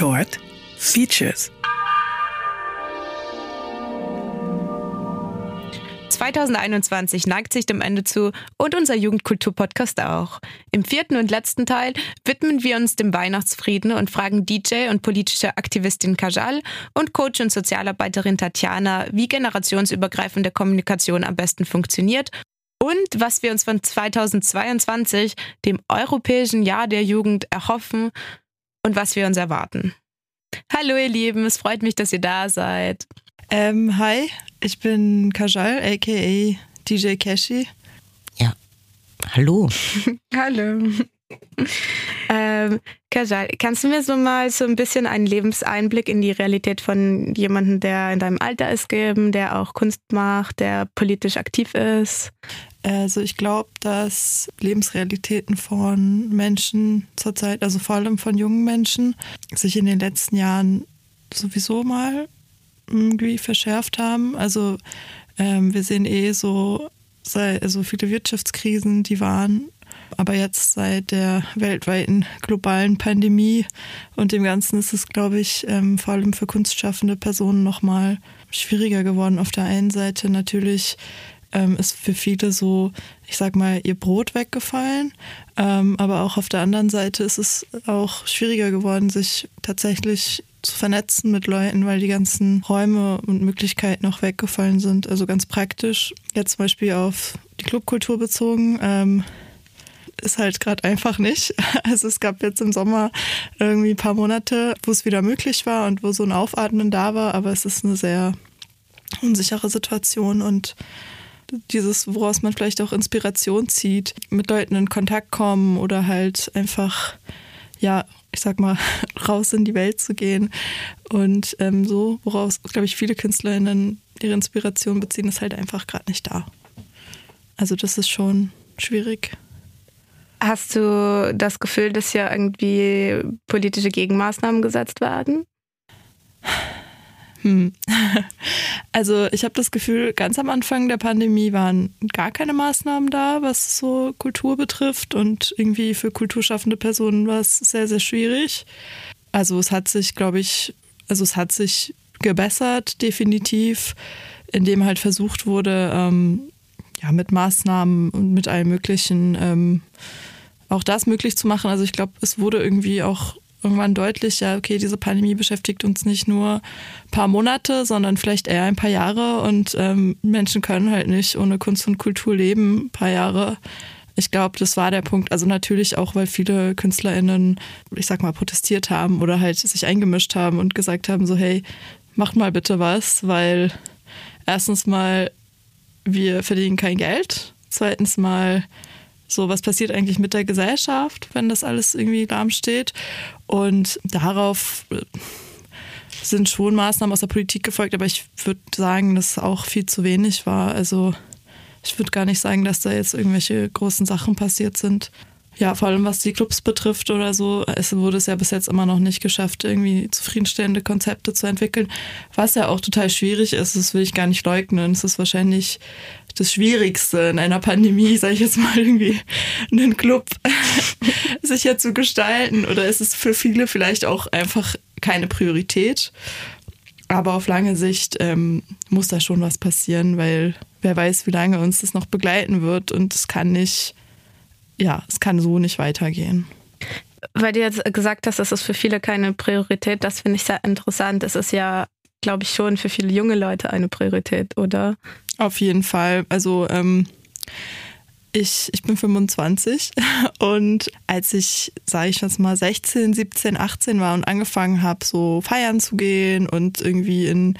Short Features. 2021 neigt sich dem Ende zu und unser Jugendkultur-Podcast auch. Im vierten und letzten Teil widmen wir uns dem Weihnachtsfrieden und fragen DJ und politische Aktivistin Kajal und Coach und Sozialarbeiterin Tatjana, wie generationsübergreifende Kommunikation am besten funktioniert und was wir uns von 2022, dem Europäischen Jahr der Jugend, erhoffen und was wir uns erwarten. Hallo ihr Lieben, es freut mich, dass ihr da seid. Ähm, hi, ich bin Kajal, aka DJ Kashi. Ja, hallo. hallo. ähm, Kajal, kannst du mir so mal so ein bisschen einen Lebenseinblick in die Realität von jemandem, der in deinem Alter ist, geben, der auch Kunst macht, der politisch aktiv ist? Also ich glaube, dass Lebensrealitäten von Menschen zurzeit, also vor allem von jungen Menschen, sich in den letzten Jahren sowieso mal irgendwie verschärft haben. Also ähm, wir sehen eh so, so also viele Wirtschaftskrisen, die waren aber jetzt seit der weltweiten globalen Pandemie und dem Ganzen ist es, glaube ich, ähm, vor allem für kunstschaffende Personen nochmal schwieriger geworden. Auf der einen Seite natürlich ähm, ist für viele so, ich sag mal, ihr Brot weggefallen. Ähm, aber auch auf der anderen Seite ist es auch schwieriger geworden, sich tatsächlich zu vernetzen mit Leuten, weil die ganzen Räume und Möglichkeiten auch weggefallen sind. Also ganz praktisch, jetzt zum Beispiel auf die Clubkultur bezogen. Ähm, ist halt gerade einfach nicht. Also es gab jetzt im Sommer irgendwie ein paar Monate, wo es wieder möglich war und wo so ein Aufatmen da war, aber es ist eine sehr unsichere Situation und dieses, woraus man vielleicht auch Inspiration zieht, mit Leuten in Kontakt kommen oder halt einfach, ja, ich sag mal, raus in die Welt zu gehen. Und ähm, so, woraus, glaube ich, viele KünstlerInnen ihre Inspiration beziehen, ist halt einfach gerade nicht da. Also das ist schon schwierig. Hast du das Gefühl, dass hier irgendwie politische Gegenmaßnahmen gesetzt werden? Hm. Also ich habe das Gefühl, ganz am Anfang der Pandemie waren gar keine Maßnahmen da, was so Kultur betrifft. Und irgendwie für kulturschaffende Personen war es sehr, sehr schwierig. Also es hat sich, glaube ich, also es hat sich gebessert, definitiv, indem halt versucht wurde, ähm, ja, mit Maßnahmen und mit allem Möglichen ähm, auch das möglich zu machen. Also ich glaube, es wurde irgendwie auch irgendwann deutlich, ja, okay, diese Pandemie beschäftigt uns nicht nur ein paar Monate, sondern vielleicht eher ein paar Jahre und ähm, Menschen können halt nicht ohne Kunst und Kultur leben, ein paar Jahre. Ich glaube, das war der Punkt. Also natürlich auch, weil viele KünstlerInnen, ich sag mal, protestiert haben oder halt sich eingemischt haben und gesagt haben, so, hey, macht mal bitte was, weil erstens mal, wir verdienen kein Geld. Zweitens mal, so, was passiert eigentlich mit der Gesellschaft, wenn das alles irgendwie lahm steht? Und darauf äh, sind schon Maßnahmen aus der Politik gefolgt, aber ich würde sagen, dass auch viel zu wenig war. Also ich würde gar nicht sagen, dass da jetzt irgendwelche großen Sachen passiert sind. Ja, vor allem was die Clubs betrifft oder so, es wurde es ja bis jetzt immer noch nicht geschafft, irgendwie zufriedenstellende Konzepte zu entwickeln, was ja auch total schwierig ist, das will ich gar nicht leugnen. Es ist wahrscheinlich das Schwierigste in einer Pandemie, sage ich jetzt mal irgendwie, einen Club sicher zu gestalten oder ist es für viele vielleicht auch einfach keine Priorität. Aber auf lange Sicht ähm, muss da schon was passieren, weil wer weiß, wie lange uns das noch begleiten wird und es kann nicht ja, es kann so nicht weitergehen. Weil du jetzt gesagt hast, das ist für viele keine Priorität, das finde ich sehr interessant. Es ist ja, glaube ich, schon für viele junge Leute eine Priorität, oder? Auf jeden Fall. Also ähm, ich, ich bin 25 und als ich, sage ich jetzt mal, 16, 17, 18 war und angefangen habe, so feiern zu gehen und irgendwie in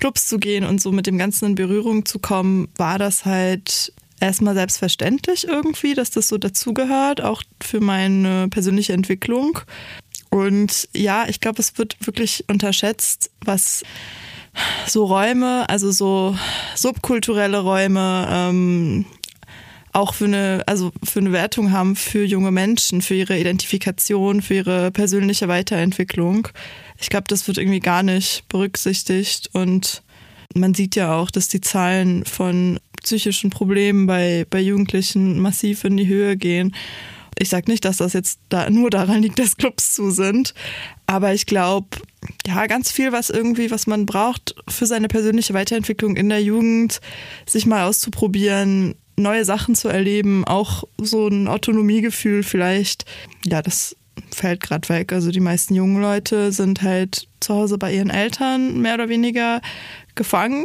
Clubs zu gehen und so mit dem Ganzen in Berührung zu kommen, war das halt erstmal selbstverständlich irgendwie, dass das so dazugehört, auch für meine persönliche Entwicklung. Und ja, ich glaube, es wird wirklich unterschätzt, was so Räume, also so subkulturelle Räume, ähm, auch für eine, also für eine Wertung haben für junge Menschen, für ihre Identifikation, für ihre persönliche Weiterentwicklung. Ich glaube, das wird irgendwie gar nicht berücksichtigt und man sieht ja auch, dass die Zahlen von psychischen Problemen bei, bei Jugendlichen massiv in die Höhe gehen. Ich sage nicht, dass das jetzt da nur daran liegt, dass Clubs zu sind, aber ich glaube, ja, ganz viel, was irgendwie, was man braucht für seine persönliche Weiterentwicklung in der Jugend, sich mal auszuprobieren, neue Sachen zu erleben, auch so ein Autonomiegefühl vielleicht. Ja, das fällt gerade weg. Also die meisten jungen Leute sind halt zu Hause bei ihren Eltern mehr oder weniger gefangen.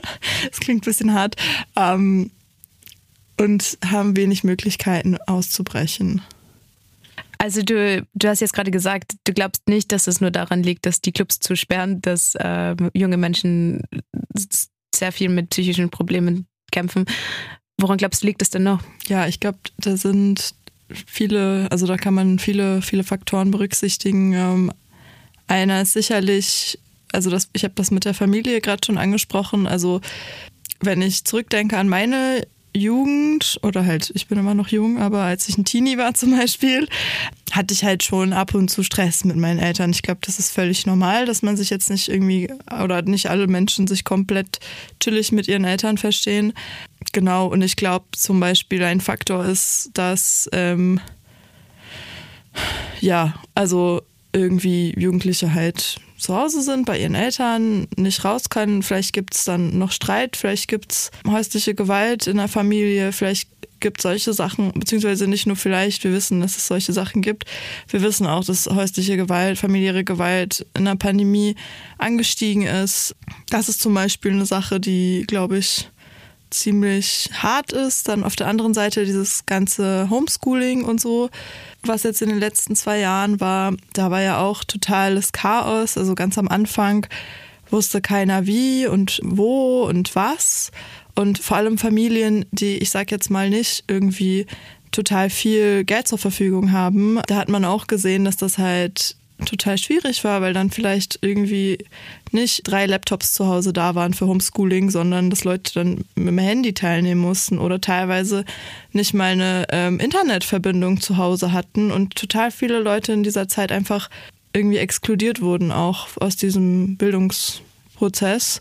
das klingt ein bisschen hart. Ähm, und haben wenig Möglichkeiten auszubrechen. Also du, du hast jetzt gerade gesagt, du glaubst nicht, dass es nur daran liegt, dass die Clubs zusperren, dass äh, junge Menschen sehr viel mit psychischen Problemen kämpfen. Woran glaubst du, liegt es denn noch? Ja, ich glaube, da sind viele, also da kann man viele, viele Faktoren berücksichtigen. Ähm, einer ist sicherlich, also das, ich habe das mit der Familie gerade schon angesprochen. Also wenn ich zurückdenke an meine Jugend oder halt, ich bin immer noch jung, aber als ich ein Teenie war zum Beispiel, hatte ich halt schon ab und zu Stress mit meinen Eltern. Ich glaube, das ist völlig normal, dass man sich jetzt nicht irgendwie oder nicht alle Menschen sich komplett chillig mit ihren Eltern verstehen. Genau, und ich glaube zum Beispiel ein Faktor ist, dass ähm, ja, also irgendwie Jugendliche halt zu Hause sind, bei ihren Eltern, nicht raus können. Vielleicht gibt es dann noch Streit, vielleicht gibt es häusliche Gewalt in der Familie, vielleicht gibt es solche Sachen, beziehungsweise nicht nur vielleicht, wir wissen, dass es solche Sachen gibt. Wir wissen auch, dass häusliche Gewalt, familiäre Gewalt in der Pandemie angestiegen ist. Das ist zum Beispiel eine Sache, die, glaube ich, ziemlich hart ist. Dann auf der anderen Seite dieses ganze Homeschooling und so, was jetzt in den letzten zwei Jahren war, da war ja auch totales Chaos. Also ganz am Anfang wusste keiner wie und wo und was. Und vor allem Familien, die, ich sag jetzt mal nicht, irgendwie total viel Geld zur Verfügung haben. Da hat man auch gesehen, dass das halt total schwierig war, weil dann vielleicht irgendwie nicht drei Laptops zu Hause da waren für Homeschooling, sondern dass Leute dann mit dem Handy teilnehmen mussten oder teilweise nicht mal eine ähm, Internetverbindung zu Hause hatten und total viele Leute in dieser Zeit einfach irgendwie exkludiert wurden, auch aus diesem Bildungsprozess.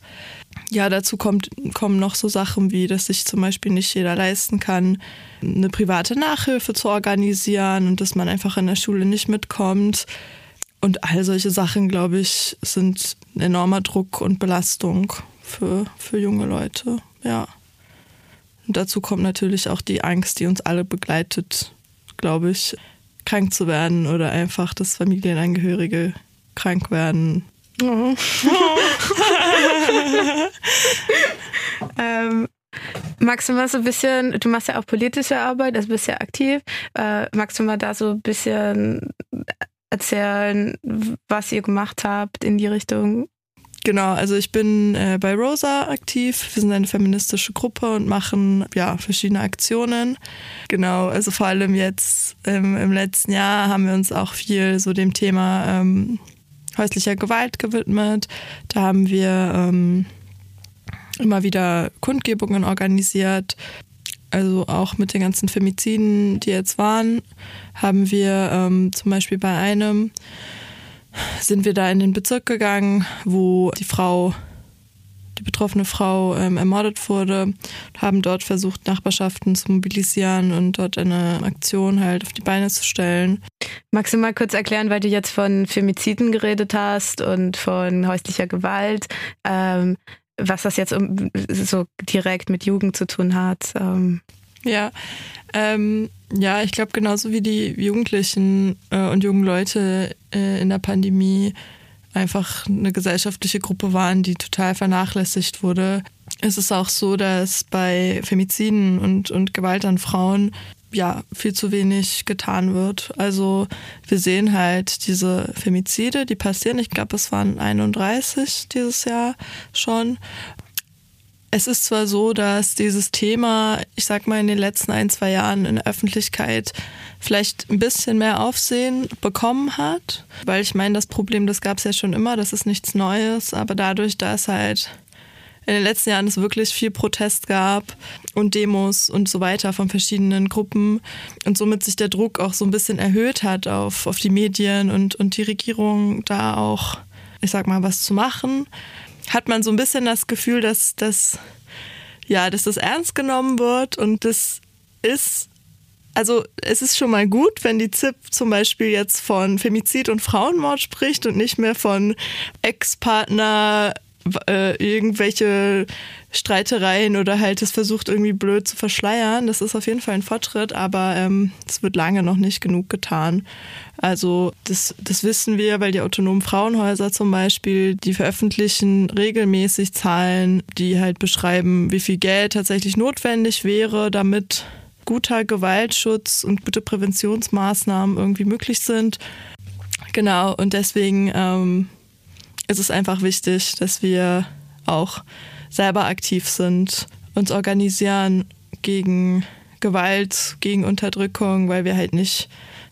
Ja, dazu kommt, kommen noch so Sachen wie, dass sich zum Beispiel nicht jeder leisten kann, eine private Nachhilfe zu organisieren und dass man einfach in der Schule nicht mitkommt. Und all solche Sachen, glaube ich, sind ein enormer Druck und Belastung für, für junge Leute. Ja. Und dazu kommt natürlich auch die Angst, die uns alle begleitet, glaube ich, krank zu werden oder einfach, dass Familienangehörige krank werden. Oh. ähm, magst du mal so ein bisschen, du machst ja auch politische Arbeit, also bist ja aktiv, äh, magst du mal da so ein bisschen erzählen, was ihr gemacht habt in die Richtung? Genau, also ich bin äh, bei Rosa aktiv. Wir sind eine feministische Gruppe und machen ja verschiedene Aktionen. Genau, also vor allem jetzt ähm, im letzten Jahr haben wir uns auch viel so dem Thema ähm, häuslicher Gewalt gewidmet. Da haben wir ähm, immer wieder Kundgebungen organisiert, also auch mit den ganzen Femiziden, die jetzt waren, haben wir ähm, zum Beispiel bei einem, sind wir da in den Bezirk gegangen, wo die Frau, die betroffene Frau ähm, ermordet wurde, haben dort versucht, Nachbarschaften zu mobilisieren und dort eine Aktion halt auf die Beine zu stellen. Magst du mal kurz erklären, weil du jetzt von Femiziden geredet hast und von häuslicher Gewalt? Ähm, was das jetzt so direkt mit Jugend zu tun hat. Ähm. Ja, ähm, ja, ich glaube genauso wie die Jugendlichen äh, und jungen Leute äh, in der Pandemie einfach eine gesellschaftliche Gruppe waren, die total vernachlässigt wurde. Es ist auch so, dass bei Femiziden und, und Gewalt an Frauen ja viel zu wenig getan wird. Also wir sehen halt diese Femizide, die passieren. Ich glaube, es waren 31 dieses Jahr schon. Es ist zwar so, dass dieses Thema, ich sag mal, in den letzten ein, zwei Jahren in der Öffentlichkeit vielleicht ein bisschen mehr Aufsehen bekommen hat, weil ich meine, das Problem, das gab es ja schon immer, das ist nichts Neues, aber dadurch, dass halt in den letzten Jahren es wirklich viel Protest gab und Demos und so weiter von verschiedenen Gruppen. Und somit sich der Druck auch so ein bisschen erhöht hat auf, auf die Medien und, und die Regierung da auch, ich sag mal, was zu machen, hat man so ein bisschen das Gefühl, dass, dass, ja, dass das ernst genommen wird und das ist also es ist schon mal gut, wenn die ZIP zum Beispiel jetzt von Femizid und Frauenmord spricht und nicht mehr von Ex-Partner, äh, irgendwelche Streitereien oder halt es versucht irgendwie blöd zu verschleiern. Das ist auf jeden Fall ein Fortschritt, aber ähm, es wird lange noch nicht genug getan. Also das, das wissen wir, weil die autonomen Frauenhäuser zum Beispiel, die veröffentlichen regelmäßig Zahlen, die halt beschreiben, wie viel Geld tatsächlich notwendig wäre, damit guter Gewaltschutz und gute Präventionsmaßnahmen irgendwie möglich sind. Genau, und deswegen ähm, ist es einfach wichtig, dass wir auch selber aktiv sind, uns organisieren gegen Gewalt, gegen Unterdrückung, weil wir halt nicht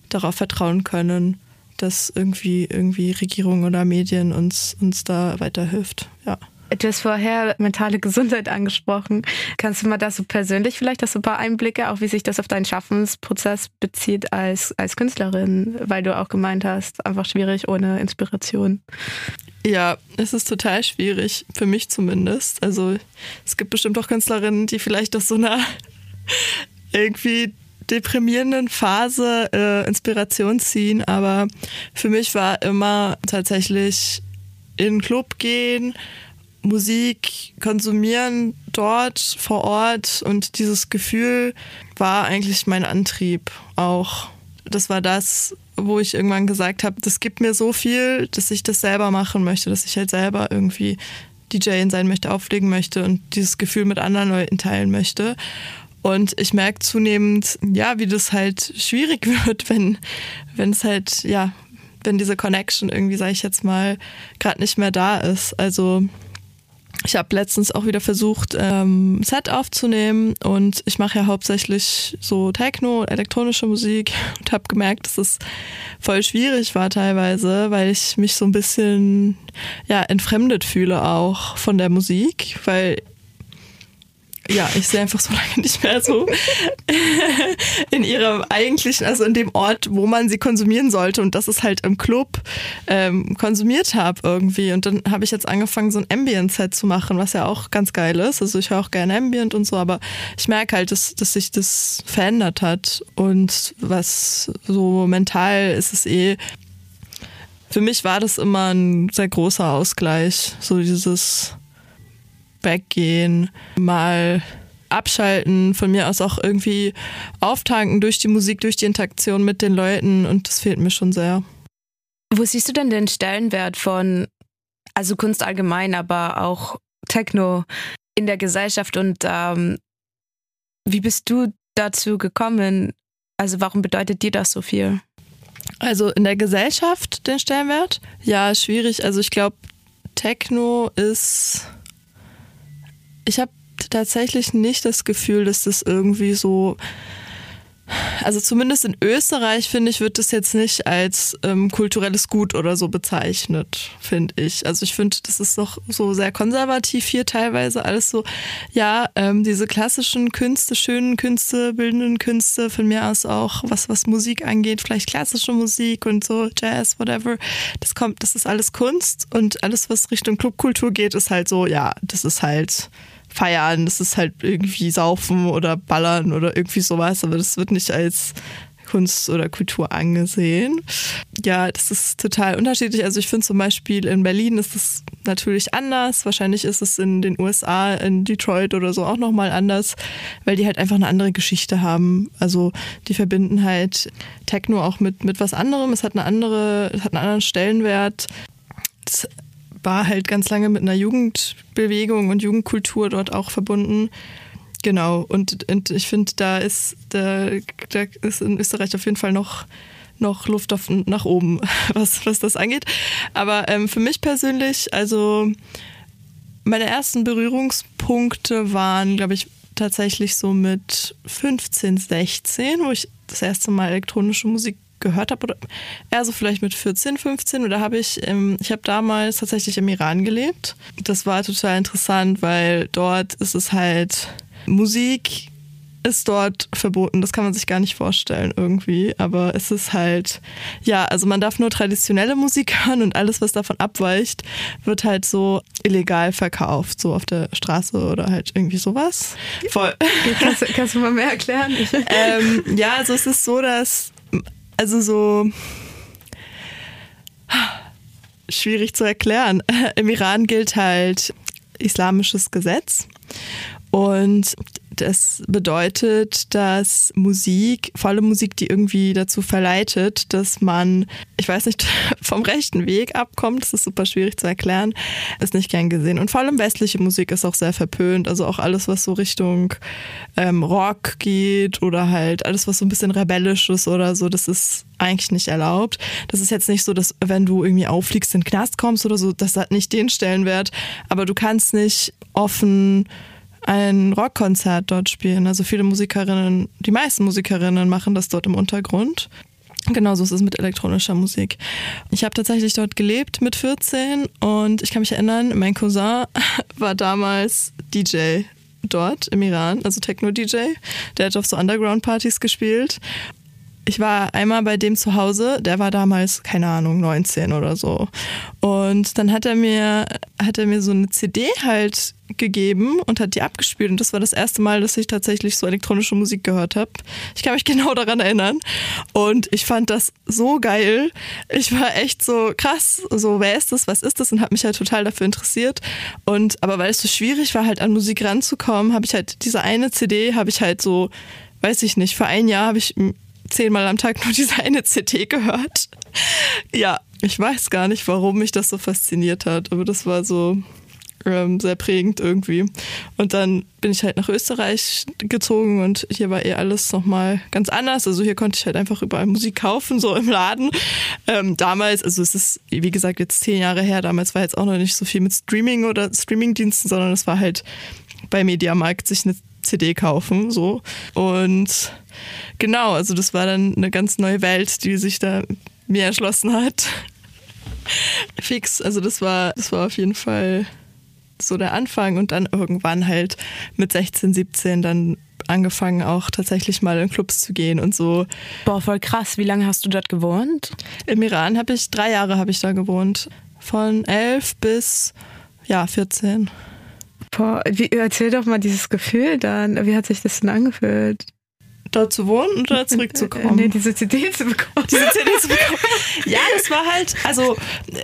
darauf vertrauen können, dass irgendwie, irgendwie Regierung oder Medien uns, uns da weiterhilft. Ja. Du hast vorher mentale Gesundheit angesprochen. Kannst du mal da so persönlich vielleicht das so ein paar Einblicke, auch wie sich das auf deinen Schaffensprozess bezieht als, als Künstlerin, weil du auch gemeint hast, einfach schwierig ohne Inspiration. Ja, es ist total schwierig, für mich zumindest. Also es gibt bestimmt auch Künstlerinnen, die vielleicht aus so einer irgendwie deprimierenden Phase äh, Inspiration ziehen, aber für mich war immer tatsächlich in den Club gehen, Musik konsumieren dort vor Ort und dieses Gefühl war eigentlich mein Antrieb auch. Das war das, wo ich irgendwann gesagt habe, das gibt mir so viel, dass ich das selber machen möchte, dass ich halt selber irgendwie DJ sein möchte, auflegen möchte und dieses Gefühl mit anderen Leuten teilen möchte. Und ich merke zunehmend, ja, wie das halt schwierig wird, wenn, wenn es halt, ja, wenn diese Connection irgendwie, sage ich jetzt mal, gerade nicht mehr da ist. Also ich habe letztens auch wieder versucht, ähm, Set aufzunehmen und ich mache ja hauptsächlich so Techno, elektronische Musik und habe gemerkt, dass es voll schwierig war teilweise, weil ich mich so ein bisschen ja entfremdet fühle auch von der Musik, weil ja, ich sehe einfach so lange nicht mehr so in ihrem eigentlichen, also in dem Ort, wo man sie konsumieren sollte. Und das ist halt im Club ähm, konsumiert habe irgendwie. Und dann habe ich jetzt angefangen, so ein Ambient-Set zu machen, was ja auch ganz geil ist. Also ich höre auch gerne Ambient und so, aber ich merke halt, dass, dass sich das verändert hat. Und was so mental ist es eh. Für mich war das immer ein sehr großer Ausgleich. So dieses weggehen, mal abschalten, von mir aus auch irgendwie auftanken durch die Musik, durch die Interaktion mit den Leuten und das fehlt mir schon sehr. Wo siehst du denn den Stellenwert von, also Kunst allgemein, aber auch Techno in der Gesellschaft und ähm, wie bist du dazu gekommen? Also warum bedeutet dir das so viel? Also in der Gesellschaft den Stellenwert? Ja, schwierig. Also ich glaube, Techno ist ich habe tatsächlich nicht das Gefühl, dass das irgendwie so also zumindest in Österreich, finde ich, wird das jetzt nicht als ähm, kulturelles Gut oder so bezeichnet, finde ich. Also ich finde, das ist doch so sehr konservativ hier teilweise. Alles so, ja, ähm, diese klassischen Künste, schönen Künste, bildenden Künste, von mir aus auch, was, was Musik angeht, vielleicht klassische Musik und so, Jazz, whatever. Das kommt, das ist alles Kunst und alles, was Richtung Clubkultur geht, ist halt so, ja, das ist halt feiern, das ist halt irgendwie saufen oder ballern oder irgendwie sowas, aber das wird nicht als Kunst oder Kultur angesehen. Ja, das ist total unterschiedlich. Also ich finde zum Beispiel in Berlin ist es natürlich anders. Wahrscheinlich ist es in den USA, in Detroit oder so auch nochmal anders, weil die halt einfach eine andere Geschichte haben. Also die verbinden halt Techno auch mit, mit was anderem. Es hat eine andere, es hat einen anderen Stellenwert. Das war halt ganz lange mit einer Jugendbewegung und Jugendkultur dort auch verbunden. Genau, und, und ich finde, da ist, da, da ist in Österreich auf jeden Fall noch, noch Luft auf, nach oben, was, was das angeht. Aber ähm, für mich persönlich, also meine ersten Berührungspunkte waren, glaube ich, tatsächlich so mit 15, 16, wo ich das erste Mal elektronische Musik gehört habe oder eher so vielleicht mit 14, 15 oder habe ich, ähm, ich habe damals tatsächlich im Iran gelebt. Das war total interessant, weil dort ist es halt Musik ist dort verboten. Das kann man sich gar nicht vorstellen irgendwie. Aber es ist halt, ja, also man darf nur traditionelle Musik hören und alles, was davon abweicht, wird halt so illegal verkauft, so auf der Straße oder halt irgendwie sowas. Voll. Kannst, kannst du mal mehr erklären? ähm, ja, also es ist so, dass, also so, schwierig zu erklären. Im Iran gilt halt islamisches Gesetz und das bedeutet, dass Musik, vor allem Musik, die irgendwie dazu verleitet, dass man, ich weiß nicht, vom rechten Weg abkommt, das ist super schwierig zu erklären, ist nicht gern gesehen. Und vor allem westliche Musik ist auch sehr verpönt. Also auch alles, was so Richtung ähm, Rock geht oder halt alles, was so ein bisschen rebellisch ist oder so, das ist eigentlich nicht erlaubt. Das ist jetzt nicht so, dass wenn du irgendwie auffliegst, in den Knast kommst oder so, das hat nicht den Stellenwert. Aber du kannst nicht offen ein Rockkonzert dort spielen. Also viele Musikerinnen, die meisten Musikerinnen machen das dort im Untergrund. Genauso ist es mit elektronischer Musik. Ich habe tatsächlich dort gelebt mit 14 und ich kann mich erinnern, mein Cousin war damals DJ dort im Iran, also Techno-DJ. Der hat auf so Underground-Partys gespielt ich war einmal bei dem zu Hause, der war damals, keine Ahnung, 19 oder so. Und dann hat er mir, hat er mir so eine CD halt gegeben und hat die abgespielt. Und das war das erste Mal, dass ich tatsächlich so elektronische Musik gehört habe. Ich kann mich genau daran erinnern. Und ich fand das so geil. Ich war echt so krass, so wer ist das, was ist das? Und habe mich halt total dafür interessiert. Und aber weil es so schwierig war, halt an Musik ranzukommen, habe ich halt diese eine CD, habe ich halt so weiß ich nicht, vor ein Jahr habe ich zehnmal am Tag nur diese eine CD gehört. Ja, ich weiß gar nicht, warum mich das so fasziniert hat, aber das war so ähm, sehr prägend irgendwie. Und dann bin ich halt nach Österreich gezogen und hier war eh alles nochmal ganz anders. Also hier konnte ich halt einfach überall Musik kaufen, so im Laden. Ähm, damals, also es ist, wie gesagt, jetzt zehn Jahre her, damals war jetzt auch noch nicht so viel mit Streaming oder Streamingdiensten, sondern es war halt bei Mediamarkt sich eine CD kaufen, so. Und genau, also das war dann eine ganz neue Welt, die sich da mir erschlossen hat. Fix, also das war, das war auf jeden Fall so der Anfang und dann irgendwann halt mit 16, 17 dann angefangen auch tatsächlich mal in Clubs zu gehen und so. Boah, voll krass. Wie lange hast du dort gewohnt? Im Iran habe ich, drei Jahre habe ich da gewohnt. Von elf bis, ja, 14. Boah, wie, erzähl doch mal dieses Gefühl dann. Wie hat sich das denn angefühlt? Dort zu wohnen oder zurückzukommen? nee, diese CD zu bekommen. Diese CD zu bekommen. Ja, das war halt, also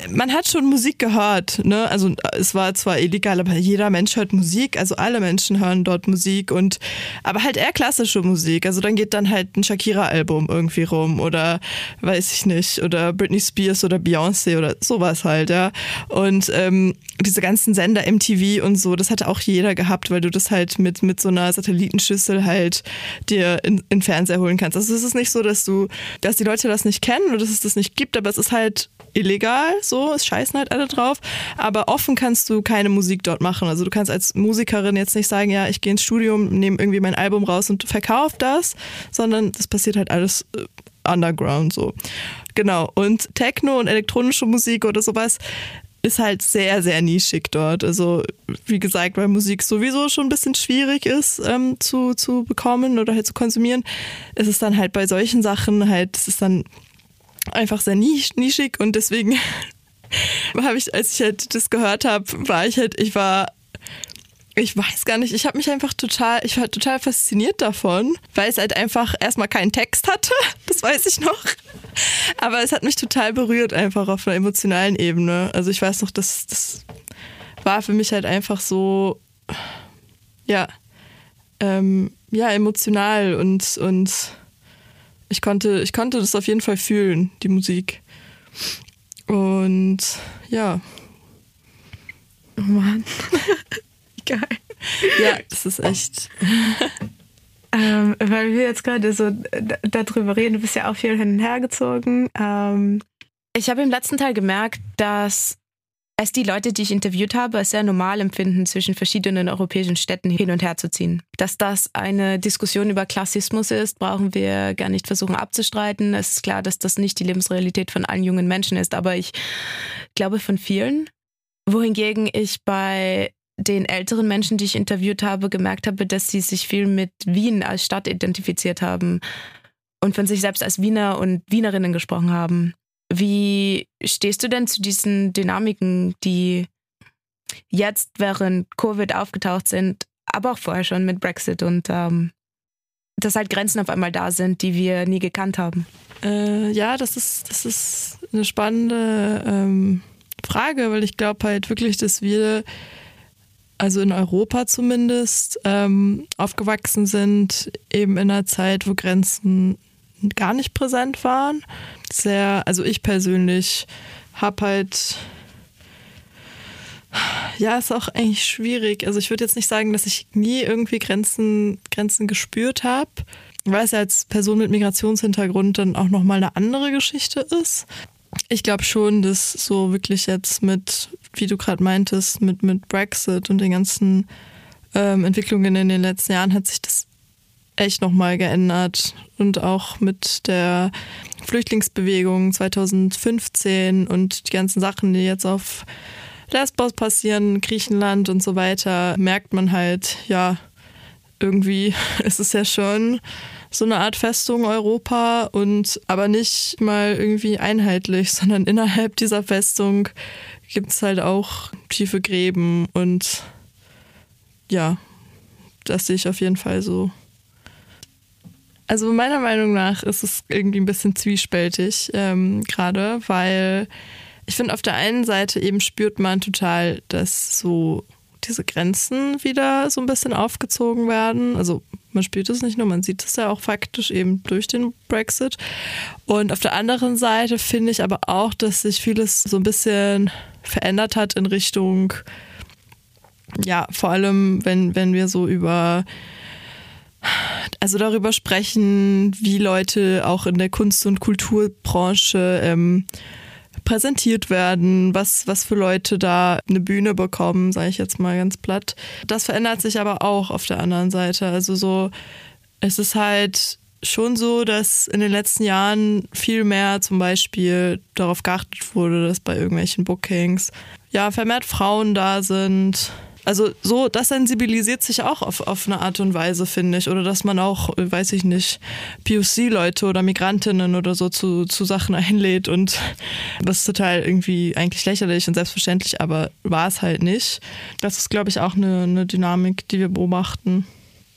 man hat schon Musik gehört, ne? Also es war zwar illegal, aber jeder Mensch hört Musik, also alle Menschen hören dort Musik und aber halt eher klassische Musik. Also dann geht dann halt ein Shakira-Album irgendwie rum oder weiß ich nicht, oder Britney Spears oder Beyoncé oder sowas halt, ja. Und ähm, diese ganzen Sender MTV und so, das hatte auch jeder gehabt, weil du das halt mit, mit so einer Satellitenschüssel halt dir in, in Fernseher holen kannst. Also es ist nicht so, dass du, dass die Leute das nicht kennen oder dass es das nicht gibt, aber es ist halt illegal, so, es scheißen halt alle drauf. Aber offen kannst du keine Musik dort machen. Also du kannst als Musikerin jetzt nicht sagen, ja, ich gehe ins Studium, nehme irgendwie mein Album raus und verkaufe das, sondern das passiert halt alles äh, underground so. Genau. Und Techno und elektronische Musik oder sowas ist halt sehr, sehr nischig dort. Also, wie gesagt, weil Musik sowieso schon ein bisschen schwierig ist ähm, zu, zu bekommen oder halt zu konsumieren, ist es dann halt bei solchen Sachen halt, es ist dann einfach sehr nisch, nischig und deswegen habe ich, als ich halt das gehört habe, war ich halt, ich war ich weiß gar nicht, ich habe mich einfach total, ich war total fasziniert davon, weil es halt einfach erstmal keinen Text hatte, das weiß ich noch. Aber es hat mich total berührt, einfach auf einer emotionalen Ebene. Also ich weiß noch, das, das war für mich halt einfach so, ja, ähm, ja, emotional und, und ich konnte, ich konnte das auf jeden Fall fühlen, die Musik. Und ja. Oh Mann. Geil. Ja, das ist echt. ähm, weil wir jetzt gerade so darüber reden, du bist ja auch viel hin und her gezogen. Ähm, ich habe im letzten Teil gemerkt, dass es die Leute, die ich interviewt habe, als sehr normal empfinden, zwischen verschiedenen europäischen Städten hin und her zu ziehen. Dass das eine Diskussion über Klassismus ist, brauchen wir gar nicht versuchen abzustreiten. Es ist klar, dass das nicht die Lebensrealität von allen jungen Menschen ist, aber ich glaube von vielen. Wohingegen ich bei den älteren Menschen, die ich interviewt habe, gemerkt habe, dass sie sich viel mit Wien als Stadt identifiziert haben und von sich selbst als Wiener und Wienerinnen gesprochen haben. Wie stehst du denn zu diesen Dynamiken, die jetzt während Covid aufgetaucht sind, aber auch vorher schon mit Brexit und ähm, dass halt Grenzen auf einmal da sind, die wir nie gekannt haben? Äh, ja, das ist, das ist eine spannende ähm, Frage, weil ich glaube halt wirklich, dass wir, also in Europa zumindest, ähm, aufgewachsen sind, eben in einer Zeit, wo Grenzen gar nicht präsent waren. Sehr, also ich persönlich habe halt ja, ist auch eigentlich schwierig. Also ich würde jetzt nicht sagen, dass ich nie irgendwie Grenzen, Grenzen gespürt habe, weil es ja als Person mit Migrationshintergrund dann auch nochmal eine andere Geschichte ist. Ich glaube schon, dass so wirklich jetzt mit, wie du gerade meintest, mit, mit Brexit und den ganzen ähm, Entwicklungen in den letzten Jahren hat sich das echt nochmal geändert. Und auch mit der Flüchtlingsbewegung 2015 und die ganzen Sachen, die jetzt auf Lesbos passieren, Griechenland und so weiter, merkt man halt, ja, irgendwie ist es ja schon so eine Art Festung Europa und aber nicht mal irgendwie einheitlich, sondern innerhalb dieser Festung gibt es halt auch tiefe Gräben und ja, das sehe ich auf jeden Fall so. Also meiner Meinung nach ist es irgendwie ein bisschen zwiespältig ähm, gerade, weil ich finde, auf der einen Seite eben spürt man total, dass so diese Grenzen wieder so ein bisschen aufgezogen werden. Also man spürt es nicht nur, man sieht es ja auch faktisch eben durch den Brexit. Und auf der anderen Seite finde ich aber auch, dass sich vieles so ein bisschen verändert hat in Richtung, ja, vor allem wenn, wenn wir so über also darüber sprechen, wie Leute auch in der Kunst- und Kulturbranche ähm, präsentiert werden, was, was für Leute da eine Bühne bekommen, sage ich jetzt mal ganz platt. Das verändert sich aber auch auf der anderen Seite. Also so, es ist halt schon so, dass in den letzten Jahren viel mehr zum Beispiel darauf geachtet wurde, dass bei irgendwelchen Bookings ja vermehrt Frauen da sind, also so, das sensibilisiert sich auch auf, auf eine Art und Weise, finde ich. Oder dass man auch, weiß ich nicht, POC-Leute oder Migrantinnen oder so zu, zu Sachen einlädt und das ist total irgendwie eigentlich lächerlich und selbstverständlich, aber war es halt nicht. Das ist, glaube ich, auch eine, eine Dynamik, die wir beobachten.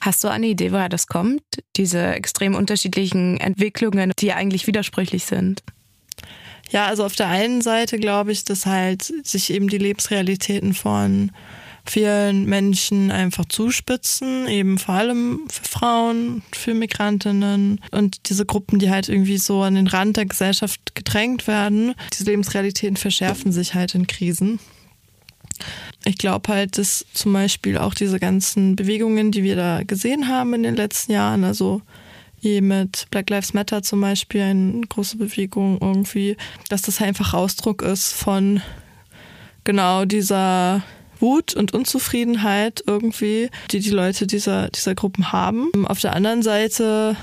Hast du eine Idee, woher das kommt? Diese extrem unterschiedlichen Entwicklungen, die eigentlich widersprüchlich sind? Ja, also auf der einen Seite glaube ich, dass halt sich eben die Lebensrealitäten von vielen Menschen einfach zuspitzen, eben vor allem für Frauen, für Migrantinnen und diese Gruppen, die halt irgendwie so an den Rand der Gesellschaft gedrängt werden. Diese Lebensrealitäten verschärfen sich halt in Krisen. Ich glaube halt, dass zum Beispiel auch diese ganzen Bewegungen, die wir da gesehen haben in den letzten Jahren, also eben mit Black Lives Matter zum Beispiel, eine große Bewegung irgendwie, dass das einfach Ausdruck ist von genau dieser Wut und Unzufriedenheit irgendwie, die die Leute dieser, dieser Gruppen haben. Auf der anderen Seite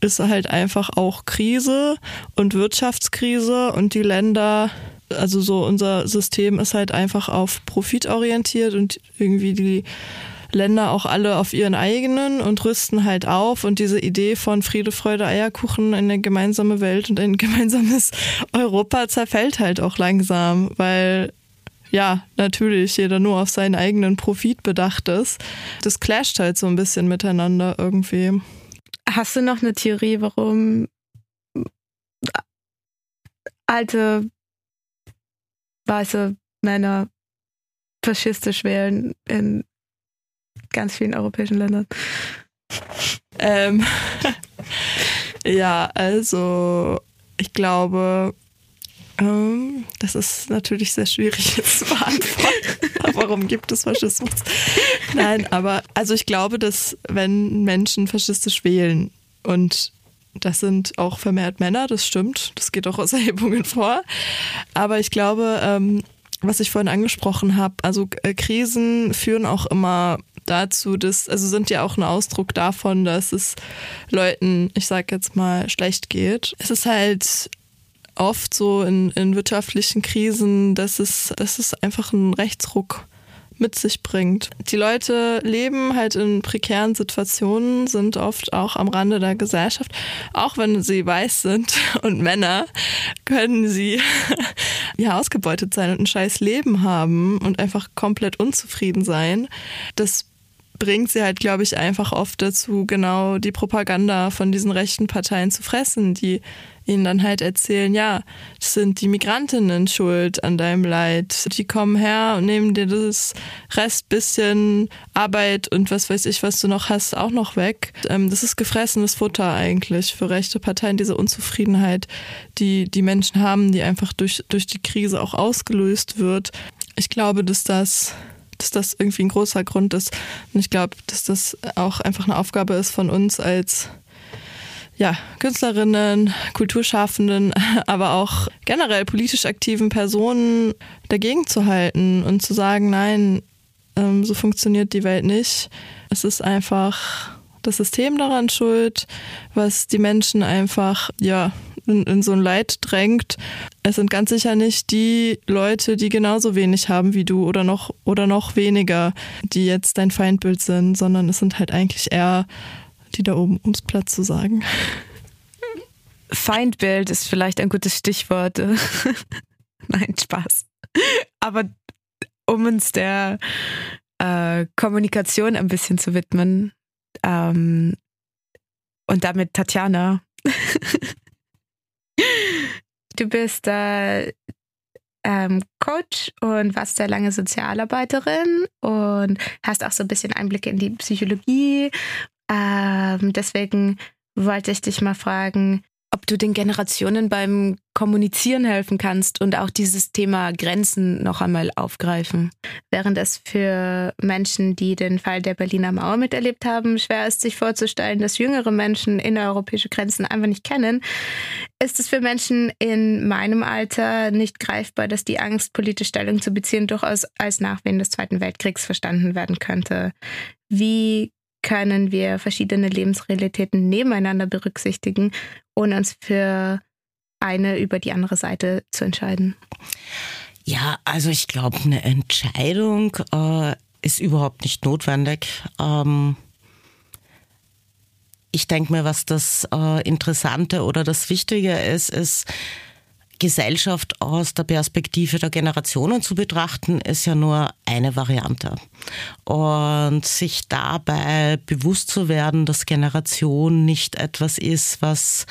ist halt einfach auch Krise und Wirtschaftskrise und die Länder, also so unser System ist halt einfach auf Profit orientiert und irgendwie die Länder auch alle auf ihren eigenen und rüsten halt auf. Und diese Idee von Friede, Freude, Eierkuchen, eine gemeinsame Welt und ein gemeinsames Europa zerfällt halt auch langsam, weil ja, natürlich jeder nur auf seinen eigenen Profit bedacht ist. Das clasht halt so ein bisschen miteinander irgendwie. Hast du noch eine Theorie, warum alte weiße Männer faschistisch wählen in ganz vielen europäischen Ländern? Ähm, ja, also ich glaube, ähm, das ist natürlich sehr schwierig jetzt zu beantworten. Warum gibt es Faschismus? Nein, aber also ich glaube, dass wenn Menschen faschistisch wählen und das sind auch vermehrt Männer, das stimmt, das geht auch aus Erhebungen vor. Aber ich glaube, ähm, was ich vorhin angesprochen habe, also äh, Krisen führen auch immer dazu, dass, also sind ja auch ein Ausdruck davon, dass es Leuten, ich sag jetzt mal, schlecht geht. Es ist halt oft so in, in wirtschaftlichen Krisen, dass es, dass es einfach einen Rechtsruck mit sich bringt. Die Leute leben halt in prekären Situationen, sind oft auch am Rande der Gesellschaft. Auch wenn sie weiß sind und Männer, können sie ja ausgebeutet sein und ein scheiß Leben haben und einfach komplett unzufrieden sein. Das bringt sie halt, glaube ich, einfach oft dazu, genau die Propaganda von diesen rechten Parteien zu fressen, die ihnen dann halt erzählen, ja, das sind die Migrantinnen schuld an deinem Leid. Die kommen her und nehmen dir das Rest bisschen Arbeit und was weiß ich, was du noch hast, auch noch weg. Ähm, das ist gefressenes Futter eigentlich für rechte Parteien, diese Unzufriedenheit, die die Menschen haben, die einfach durch, durch die Krise auch ausgelöst wird. Ich glaube, dass das dass das irgendwie ein großer Grund ist. Und ich glaube, dass das auch einfach eine Aufgabe ist von uns als ja, Künstlerinnen, Kulturschaffenden, aber auch generell politisch aktiven Personen dagegen zu halten und zu sagen, nein, ähm, so funktioniert die Welt nicht. Es ist einfach das System daran schuld, was die Menschen einfach, ja, in, in, so ein Leid drängt. Es sind ganz sicher nicht die Leute, die genauso wenig haben wie du oder noch oder noch weniger, die jetzt dein Feindbild sind, sondern es sind halt eigentlich eher die da oben, ums Platz zu sagen. Feindbild ist vielleicht ein gutes Stichwort. Nein, Spaß. Aber um uns der äh, Kommunikation ein bisschen zu widmen ähm, und damit Tatjana. du bist äh, ähm, Coach und warst sehr lange Sozialarbeiterin und hast auch so ein bisschen Einblicke in die Psychologie ähm, deswegen wollte ich dich mal fragen, ob du den Generationen beim Kommunizieren helfen kannst und auch dieses Thema Grenzen noch einmal aufgreifen. Während es für Menschen, die den Fall der Berliner Mauer miterlebt haben, schwer ist, sich vorzustellen, dass jüngere Menschen innereuropäische Grenzen einfach nicht kennen, ist es für Menschen in meinem Alter nicht greifbar, dass die Angst, politische Stellung zu beziehen, durchaus als Nachwehen des Zweiten Weltkriegs verstanden werden könnte. Wie können wir verschiedene Lebensrealitäten nebeneinander berücksichtigen, ohne uns für eine über die andere Seite zu entscheiden? Ja, also ich glaube, eine Entscheidung äh, ist überhaupt nicht notwendig. Ähm, ich denke mir, was das äh, Interessante oder das Wichtige ist, ist, Gesellschaft aus der Perspektive der Generationen zu betrachten, ist ja nur eine Variante. Und sich dabei bewusst zu werden, dass Generation nicht etwas ist, was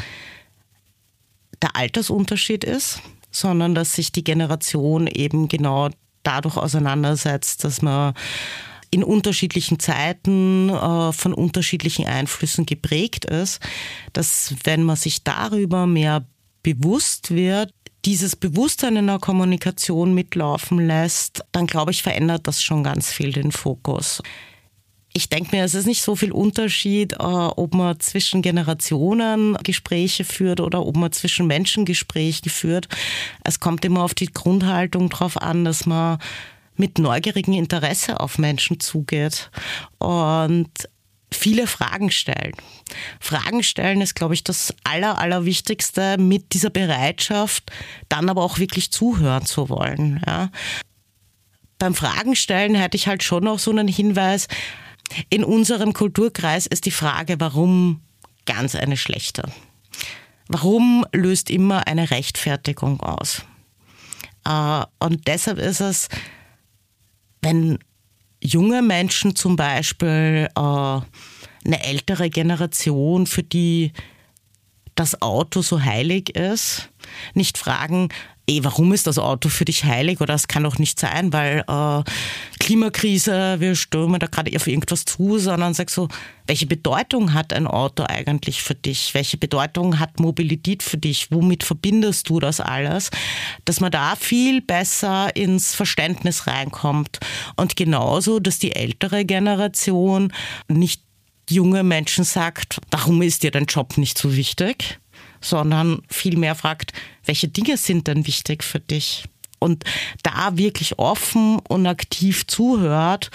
der Altersunterschied ist, sondern dass sich die Generation eben genau dadurch auseinandersetzt, dass man in unterschiedlichen Zeiten äh, von unterschiedlichen Einflüssen geprägt ist, dass wenn man sich darüber mehr bewusst wird, dieses Bewusstsein in der Kommunikation mitlaufen lässt, dann glaube ich, verändert das schon ganz viel den Fokus. Ich denke mir, es ist nicht so viel Unterschied, äh, ob man zwischen Generationen Gespräche führt oder ob man zwischen Menschen Gespräche führt. Es kommt immer auf die Grundhaltung drauf an, dass man mit neugierigem Interesse auf Menschen zugeht. Und viele Fragen stellen. Fragen stellen ist, glaube ich, das Aller, Allerwichtigste mit dieser Bereitschaft, dann aber auch wirklich zuhören zu wollen. Ja. Beim Fragen stellen hätte ich halt schon noch so einen Hinweis. In unserem Kulturkreis ist die Frage, warum ganz eine schlechte. Warum löst immer eine Rechtfertigung aus? Äh, und deshalb ist es, wenn junge Menschen zum Beispiel, äh, eine ältere Generation, für die das Auto so heilig ist, nicht fragen, ey, warum ist das Auto für dich heilig? Oder es kann doch nicht sein, weil äh, Klimakrise, wir stürmen da gerade auf irgendwas zu, sondern sag so, welche Bedeutung hat ein Auto eigentlich für dich? Welche Bedeutung hat Mobilität für dich? Womit verbindest du das alles? Dass man da viel besser ins Verständnis reinkommt. Und genauso, dass die ältere Generation nicht junge Menschen sagt, warum ist dir dein Job nicht so wichtig? Sondern vielmehr fragt, welche Dinge sind denn wichtig für dich? Und da wirklich offen und aktiv zuhört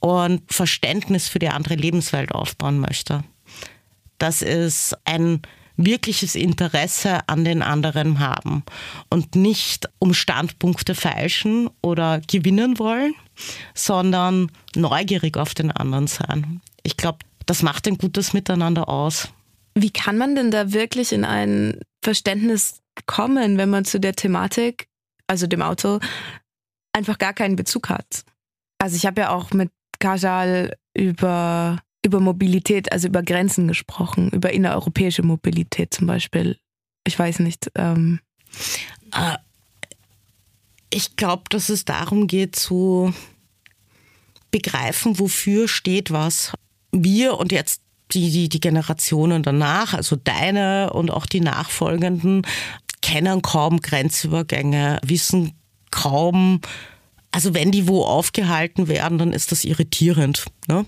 und Verständnis für die andere Lebenswelt aufbauen möchte. Das ist ein wirkliches Interesse an den anderen haben und nicht um Standpunkte feilschen oder gewinnen wollen, sondern neugierig auf den anderen sein. Ich glaube, das macht ein gutes Miteinander aus. Wie kann man denn da wirklich in ein Verständnis kommen, wenn man zu der Thematik, also dem Auto, einfach gar keinen Bezug hat? Also ich habe ja auch mit Kajal über, über Mobilität, also über Grenzen gesprochen, über innereuropäische Mobilität zum Beispiel. Ich weiß nicht. Ähm. Äh, ich glaube, dass es darum geht zu begreifen, wofür steht was. Wir und jetzt die, die, die Generationen danach, also deine und auch die nachfolgenden, kennen kaum Grenzübergänge, wissen kaum, also wenn die wo aufgehalten werden, dann ist das irritierend. Ne?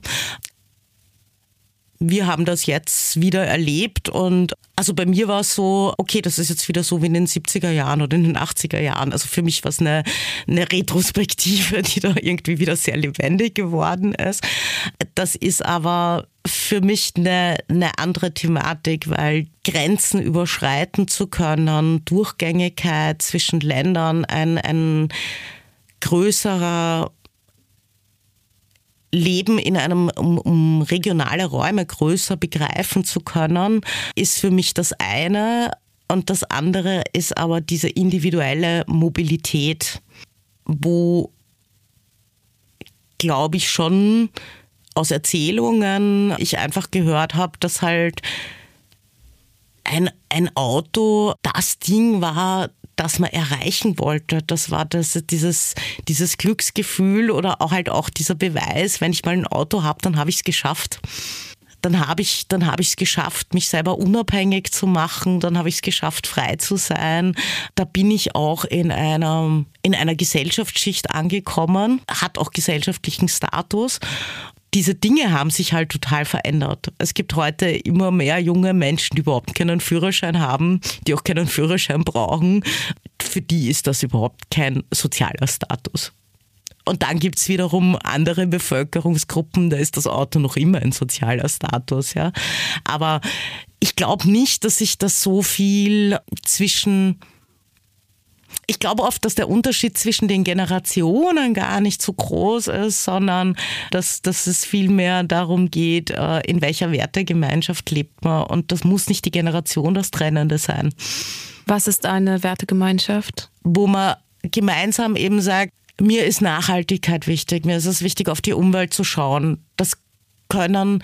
Wir haben das jetzt wieder erlebt und also bei mir war es so, okay, das ist jetzt wieder so wie in den 70er Jahren oder in den 80er Jahren. Also für mich war es eine, eine Retrospektive, die da irgendwie wieder sehr lebendig geworden ist. Das ist aber für mich eine, eine andere Thematik, weil Grenzen überschreiten zu können, Durchgängigkeit zwischen Ländern, ein, ein größerer Leben in einem, um, um regionale Räume größer begreifen zu können, ist für mich das eine. Und das andere ist aber diese individuelle Mobilität, wo, glaube ich, schon aus Erzählungen ich einfach gehört habe, dass halt ein, ein Auto das Ding war, das man erreichen wollte. Das war das, dieses, dieses Glücksgefühl oder auch halt auch dieser Beweis, wenn ich mal ein Auto habe, dann habe ich es geschafft. Dann habe ich, dann habe es geschafft, mich selber unabhängig zu machen. Dann habe ich es geschafft, frei zu sein. Da bin ich auch in einer, in einer Gesellschaftsschicht angekommen, hat auch gesellschaftlichen Status diese Dinge haben sich halt total verändert. Es gibt heute immer mehr junge Menschen, die überhaupt keinen Führerschein haben, die auch keinen Führerschein brauchen. Für die ist das überhaupt kein sozialer Status. Und dann gibt es wiederum andere Bevölkerungsgruppen, da ist das Auto noch immer ein sozialer Status. Ja. Aber ich glaube nicht, dass sich das so viel zwischen ich glaube oft, dass der Unterschied zwischen den Generationen gar nicht so groß ist, sondern dass, dass es vielmehr darum geht, äh, in welcher Wertegemeinschaft lebt man. Und das muss nicht die Generation das Trennende sein. Was ist eine Wertegemeinschaft? Wo man gemeinsam eben sagt, mir ist Nachhaltigkeit wichtig, mir ist es wichtig, auf die Umwelt zu schauen. Das können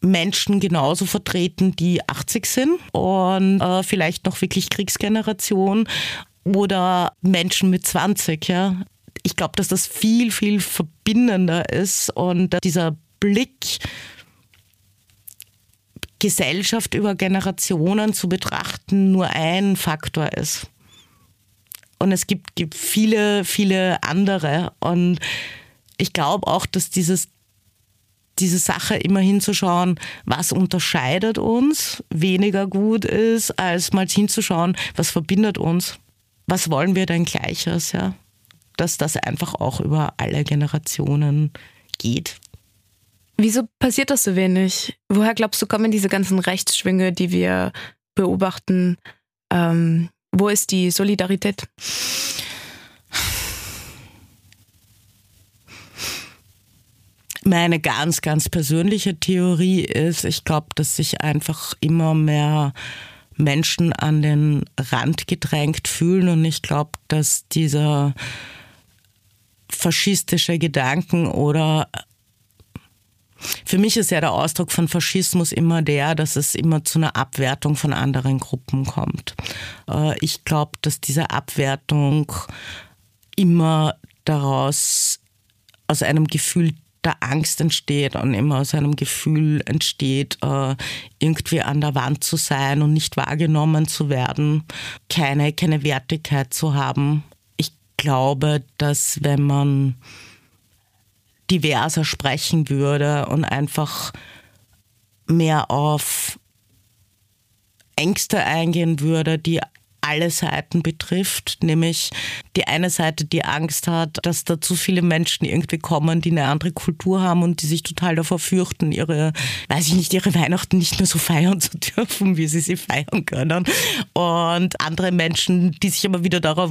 Menschen genauso vertreten, die 80 sind und äh, vielleicht noch wirklich Kriegsgeneration oder Menschen mit 20, ja. Ich glaube, dass das viel, viel verbindender ist und dieser Blick, Gesellschaft über Generationen zu betrachten, nur ein Faktor ist. Und es gibt, gibt viele, viele andere. Und ich glaube auch, dass dieses, diese Sache immer hinzuschauen, was unterscheidet uns, weniger gut ist, als mal hinzuschauen, was verbindet uns was wollen wir denn Gleiches, ja? Dass das einfach auch über alle Generationen geht. Wieso passiert das so wenig? Woher glaubst du, kommen diese ganzen Rechtsschwünge, die wir beobachten? Ähm, wo ist die Solidarität? Meine ganz, ganz persönliche Theorie ist, ich glaube, dass sich einfach immer mehr Menschen an den Rand gedrängt fühlen. Und ich glaube, dass dieser faschistische Gedanken oder für mich ist ja der Ausdruck von Faschismus immer der, dass es immer zu einer Abwertung von anderen Gruppen kommt. Äh, ich glaube, dass diese Abwertung immer daraus aus einem Gefühl der Angst entsteht und immer aus einem Gefühl entsteht, äh, irgendwie an der Wand zu sein und nicht wahrgenommen zu werden, keine, keine Wertigkeit zu haben. Ich glaube, dass wenn man diverser sprechen würde und einfach mehr auf Ängste eingehen würde, die alle Seiten betrifft, nämlich die eine Seite, die Angst hat, dass da zu viele Menschen irgendwie kommen, die eine andere Kultur haben und die sich total davor fürchten, ihre, weiß ich nicht, ihre Weihnachten nicht mehr so feiern zu dürfen, wie sie sie feiern können. Und andere Menschen, die sich aber wieder darauf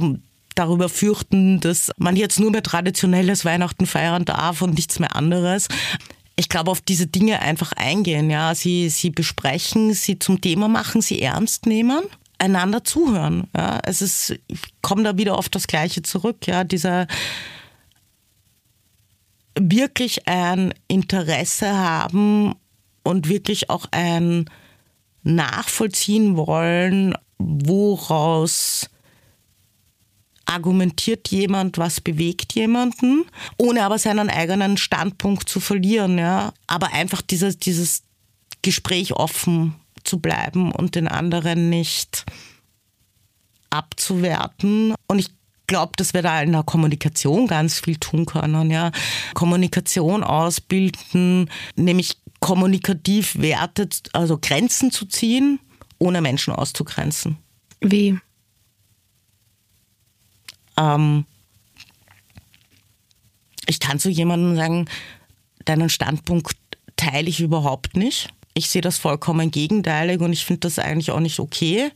darüber fürchten, dass man jetzt nur mehr traditionelles Weihnachten feiern darf und nichts mehr anderes. Ich glaube, auf diese Dinge einfach eingehen, ja, sie, sie besprechen, sie zum Thema machen, sie ernst nehmen einander zuhören. Ja, es ist, ich komme da wieder auf das Gleiche zurück. Ja, dieser wirklich ein Interesse haben und wirklich auch ein Nachvollziehen wollen, woraus argumentiert jemand, was bewegt jemanden, ohne aber seinen eigenen Standpunkt zu verlieren. Ja? Aber einfach dieses, dieses Gespräch offen zu bleiben und den anderen nicht abzuwerten. Und ich glaube, dass wir da in der Kommunikation ganz viel tun können. Ja? Kommunikation ausbilden, nämlich kommunikativ Werte, also Grenzen zu ziehen, ohne Menschen auszugrenzen. Wie? Ähm, ich kann zu jemandem sagen, deinen Standpunkt teile ich überhaupt nicht. Ich sehe das vollkommen gegenteilig und ich finde das eigentlich auch nicht okay.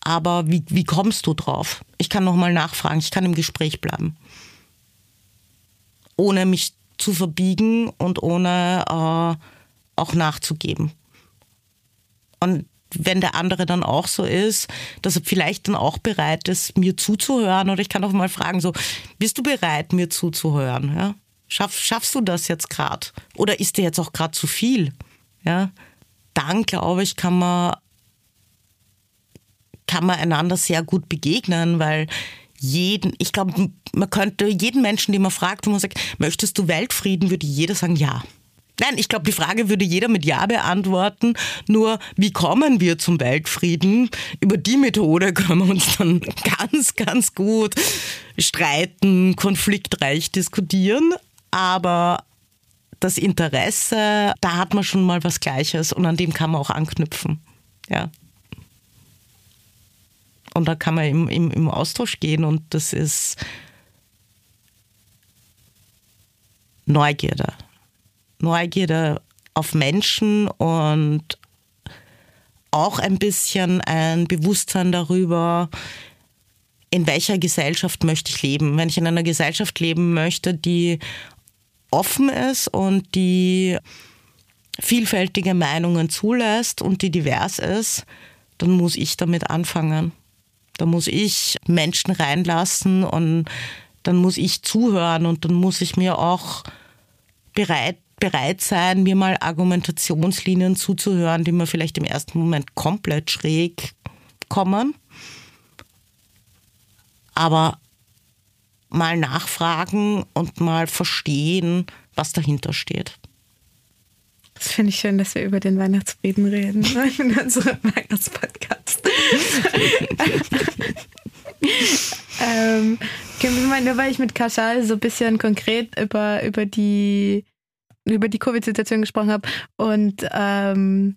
Aber wie, wie kommst du drauf? Ich kann nochmal nachfragen, ich kann im Gespräch bleiben. Ohne mich zu verbiegen und ohne äh, auch nachzugeben. Und wenn der andere dann auch so ist, dass er vielleicht dann auch bereit ist, mir zuzuhören. Oder ich kann auch mal fragen, so, bist du bereit, mir zuzuhören? Ja? Schaff, schaffst du das jetzt gerade? Oder ist dir jetzt auch gerade zu viel? Ja? Dann, glaube ich, kann man, kann man einander sehr gut begegnen, weil jeden, ich glaube, man könnte jeden Menschen, den man fragt, wo man sagt, möchtest du Weltfrieden, würde jeder sagen, ja. Nein, ich glaube, die Frage würde jeder mit Ja beantworten. Nur, wie kommen wir zum Weltfrieden? Über die Methode können wir uns dann ganz, ganz gut streiten, konfliktreich diskutieren. Aber das Interesse, da hat man schon mal was Gleiches und an dem kann man auch anknüpfen. Ja. Und da kann man im, im, im Austausch gehen und das ist Neugierde. Neugierde auf Menschen und auch ein bisschen ein Bewusstsein darüber, in welcher Gesellschaft möchte ich leben. Wenn ich in einer Gesellschaft leben möchte, die offen ist und die vielfältige Meinungen zulässt und die divers ist, dann muss ich damit anfangen. Da muss ich Menschen reinlassen und dann muss ich zuhören und dann muss ich mir auch bereit bereit sein, mir mal Argumentationslinien zuzuhören, die mir vielleicht im ersten Moment komplett schräg kommen. Aber mal nachfragen und mal verstehen, was dahinter steht. Das finde ich schön, dass wir über den Weihnachtsfrieden reden in unserem Weihnachtspodcast. ähm, nur weil ich mit Kaschal so ein bisschen konkret über, über die über die Covid-Situation gesprochen habe und ähm,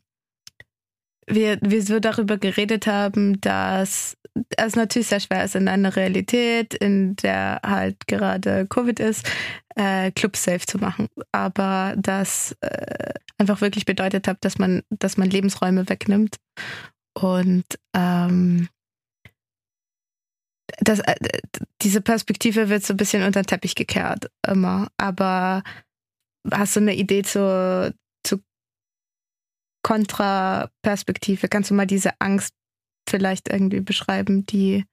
wir, wir so darüber geredet haben, dass es natürlich sehr schwer ist in einer Realität, in der halt gerade Covid ist, äh, Clubs safe zu machen. Aber das äh, einfach wirklich bedeutet hat, dass man, dass man Lebensräume wegnimmt. Und ähm, das, äh, diese Perspektive wird so ein bisschen unter den Teppich gekehrt immer. Aber hast du eine Idee zur Kontraperspektive? Kannst du mal diese Angst vielleicht irgendwie beschreiben, die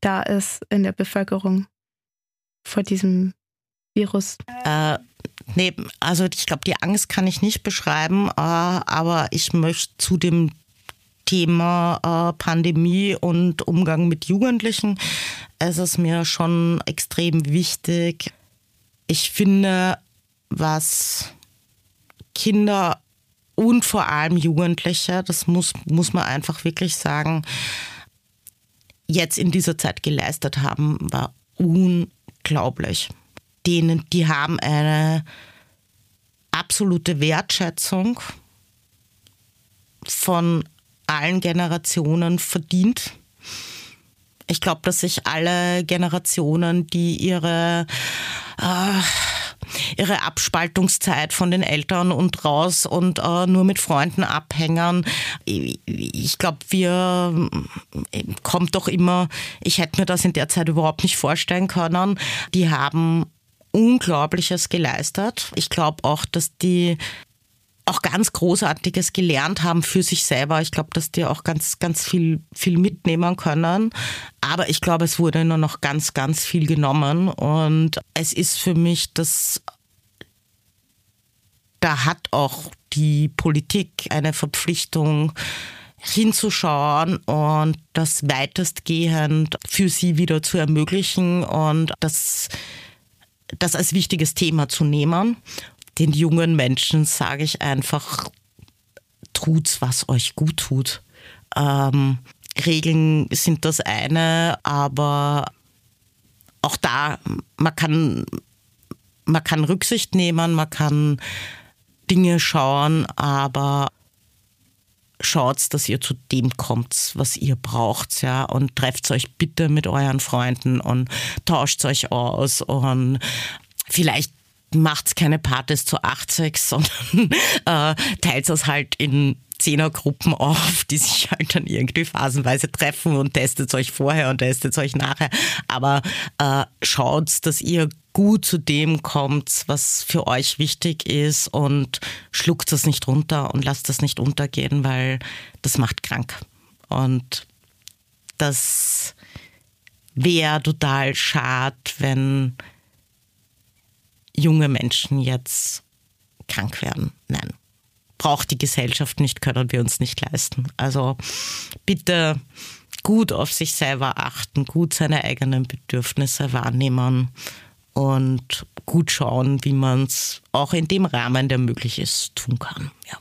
da ist in der Bevölkerung vor diesem Virus? Äh, nee, also ich glaube, die Angst kann ich nicht beschreiben, äh, aber ich möchte zu dem Thema äh, Pandemie und Umgang mit Jugendlichen, es ist mir schon extrem wichtig. Ich finde, was Kinder und vor allem Jugendliche, das muss, muss man einfach wirklich sagen, jetzt in dieser Zeit geleistet haben, war unglaublich. Denen, die haben eine absolute Wertschätzung von allen Generationen verdient. Ich glaube, dass sich alle Generationen, die ihre äh, ihre Abspaltungszeit von den Eltern und raus und äh, nur mit Freunden abhängen. Ich glaube, wir äh, kommt doch immer, ich hätte mir das in der Zeit überhaupt nicht vorstellen können. Die haben Unglaubliches geleistet. Ich glaube auch, dass die auch ganz Großartiges gelernt haben für sich selber. Ich glaube, dass die auch ganz, ganz viel, viel mitnehmen können. Aber ich glaube, es wurde nur noch ganz, ganz viel genommen. Und es ist für mich das, da hat auch die Politik eine Verpflichtung, hinzuschauen und das weitestgehend für sie wieder zu ermöglichen und das, das als wichtiges Thema zu nehmen den jungen Menschen sage ich einfach, tut's, was euch gut tut. Ähm, Regeln sind das eine, aber auch da, man kann, man kann Rücksicht nehmen, man kann Dinge schauen, aber schaut, dass ihr zu dem kommt, was ihr braucht, ja, und trefft euch bitte mit euren Freunden und tauscht euch aus und vielleicht macht keine Partys zu 80, sondern äh, teilt es halt in Zehnergruppen auf, die sich halt dann irgendwie phasenweise treffen und testet euch vorher und testet euch nachher. Aber äh, schaut, dass ihr gut zu dem kommt, was für euch wichtig ist und schluckt das nicht runter und lasst das nicht untergehen, weil das macht krank. Und das wäre total schade, wenn junge Menschen jetzt krank werden. Nein, braucht die Gesellschaft nicht, können wir uns nicht leisten. Also bitte gut auf sich selber achten, gut seine eigenen Bedürfnisse wahrnehmen und gut schauen, wie man es auch in dem Rahmen, der möglich ist, tun kann. Ja.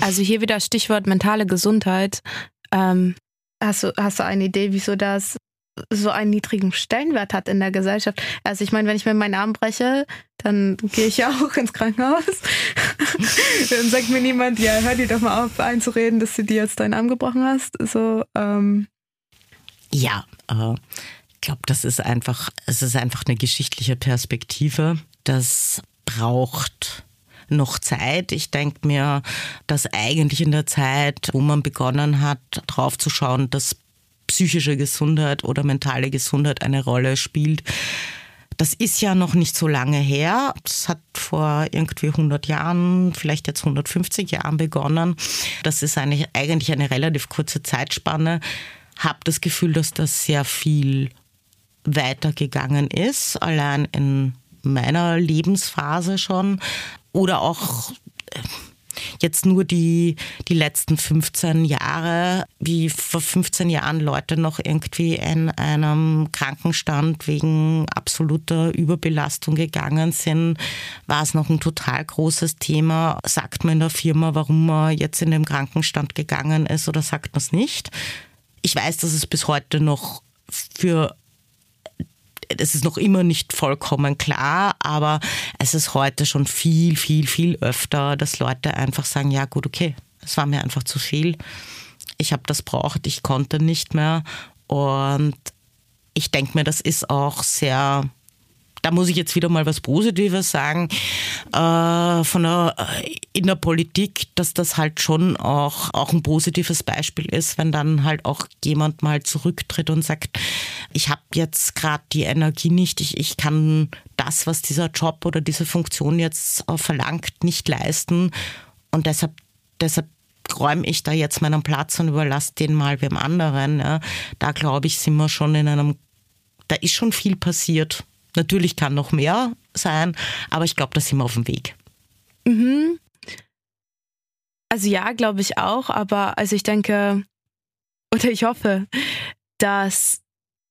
Also hier wieder Stichwort mentale Gesundheit. Ähm, hast, du, hast du eine Idee, wieso das so einen niedrigen Stellenwert hat in der Gesellschaft. Also ich meine, wenn ich mir meinen Arm breche, dann gehe ich ja auch ins Krankenhaus. dann sagt mir niemand, ja, hör dir doch mal auf einzureden, dass du dir jetzt deinen Arm gebrochen hast. So, ähm. Ja, äh, ich glaube, das ist einfach, es ist einfach eine geschichtliche Perspektive. Das braucht noch Zeit. Ich denke mir, dass eigentlich in der Zeit, wo man begonnen hat, drauf zu schauen, dass psychische Gesundheit oder mentale Gesundheit eine Rolle spielt. Das ist ja noch nicht so lange her. Das hat vor irgendwie 100 Jahren, vielleicht jetzt 150 Jahren begonnen. Das ist eigentlich, eigentlich eine relativ kurze Zeitspanne. Habe das Gefühl, dass das sehr viel weitergegangen ist, allein in meiner Lebensphase schon. Oder auch jetzt nur die, die letzten 15 Jahre, wie vor 15 Jahren Leute noch irgendwie in einem Krankenstand wegen absoluter Überbelastung gegangen sind, war es noch ein total großes Thema. Sagt man in der Firma, warum man jetzt in den Krankenstand gegangen ist oder sagt man es nicht? Ich weiß, dass es bis heute noch für es ist noch immer nicht vollkommen klar, aber es ist heute schon viel, viel, viel öfter, dass Leute einfach sagen, ja gut, okay, es war mir einfach zu viel. Ich habe das braucht, ich konnte nicht mehr. Und ich denke mir, das ist auch sehr da muss ich jetzt wieder mal was Positives sagen, äh, von der, äh, in der Politik, dass das halt schon auch, auch ein positives Beispiel ist, wenn dann halt auch jemand mal zurücktritt und sagt, ich habe jetzt gerade die Energie nicht, ich, ich kann das, was dieser Job oder diese Funktion jetzt äh, verlangt, nicht leisten und deshalb, deshalb räume ich da jetzt meinen Platz und überlasse den mal wem anderen. Ja. Da glaube ich, sind wir schon in einem, da ist schon viel passiert. Natürlich kann noch mehr sein, aber ich glaube, da sind wir auf dem Weg. Mhm. Also ja, glaube ich auch, aber also ich denke oder ich hoffe, dass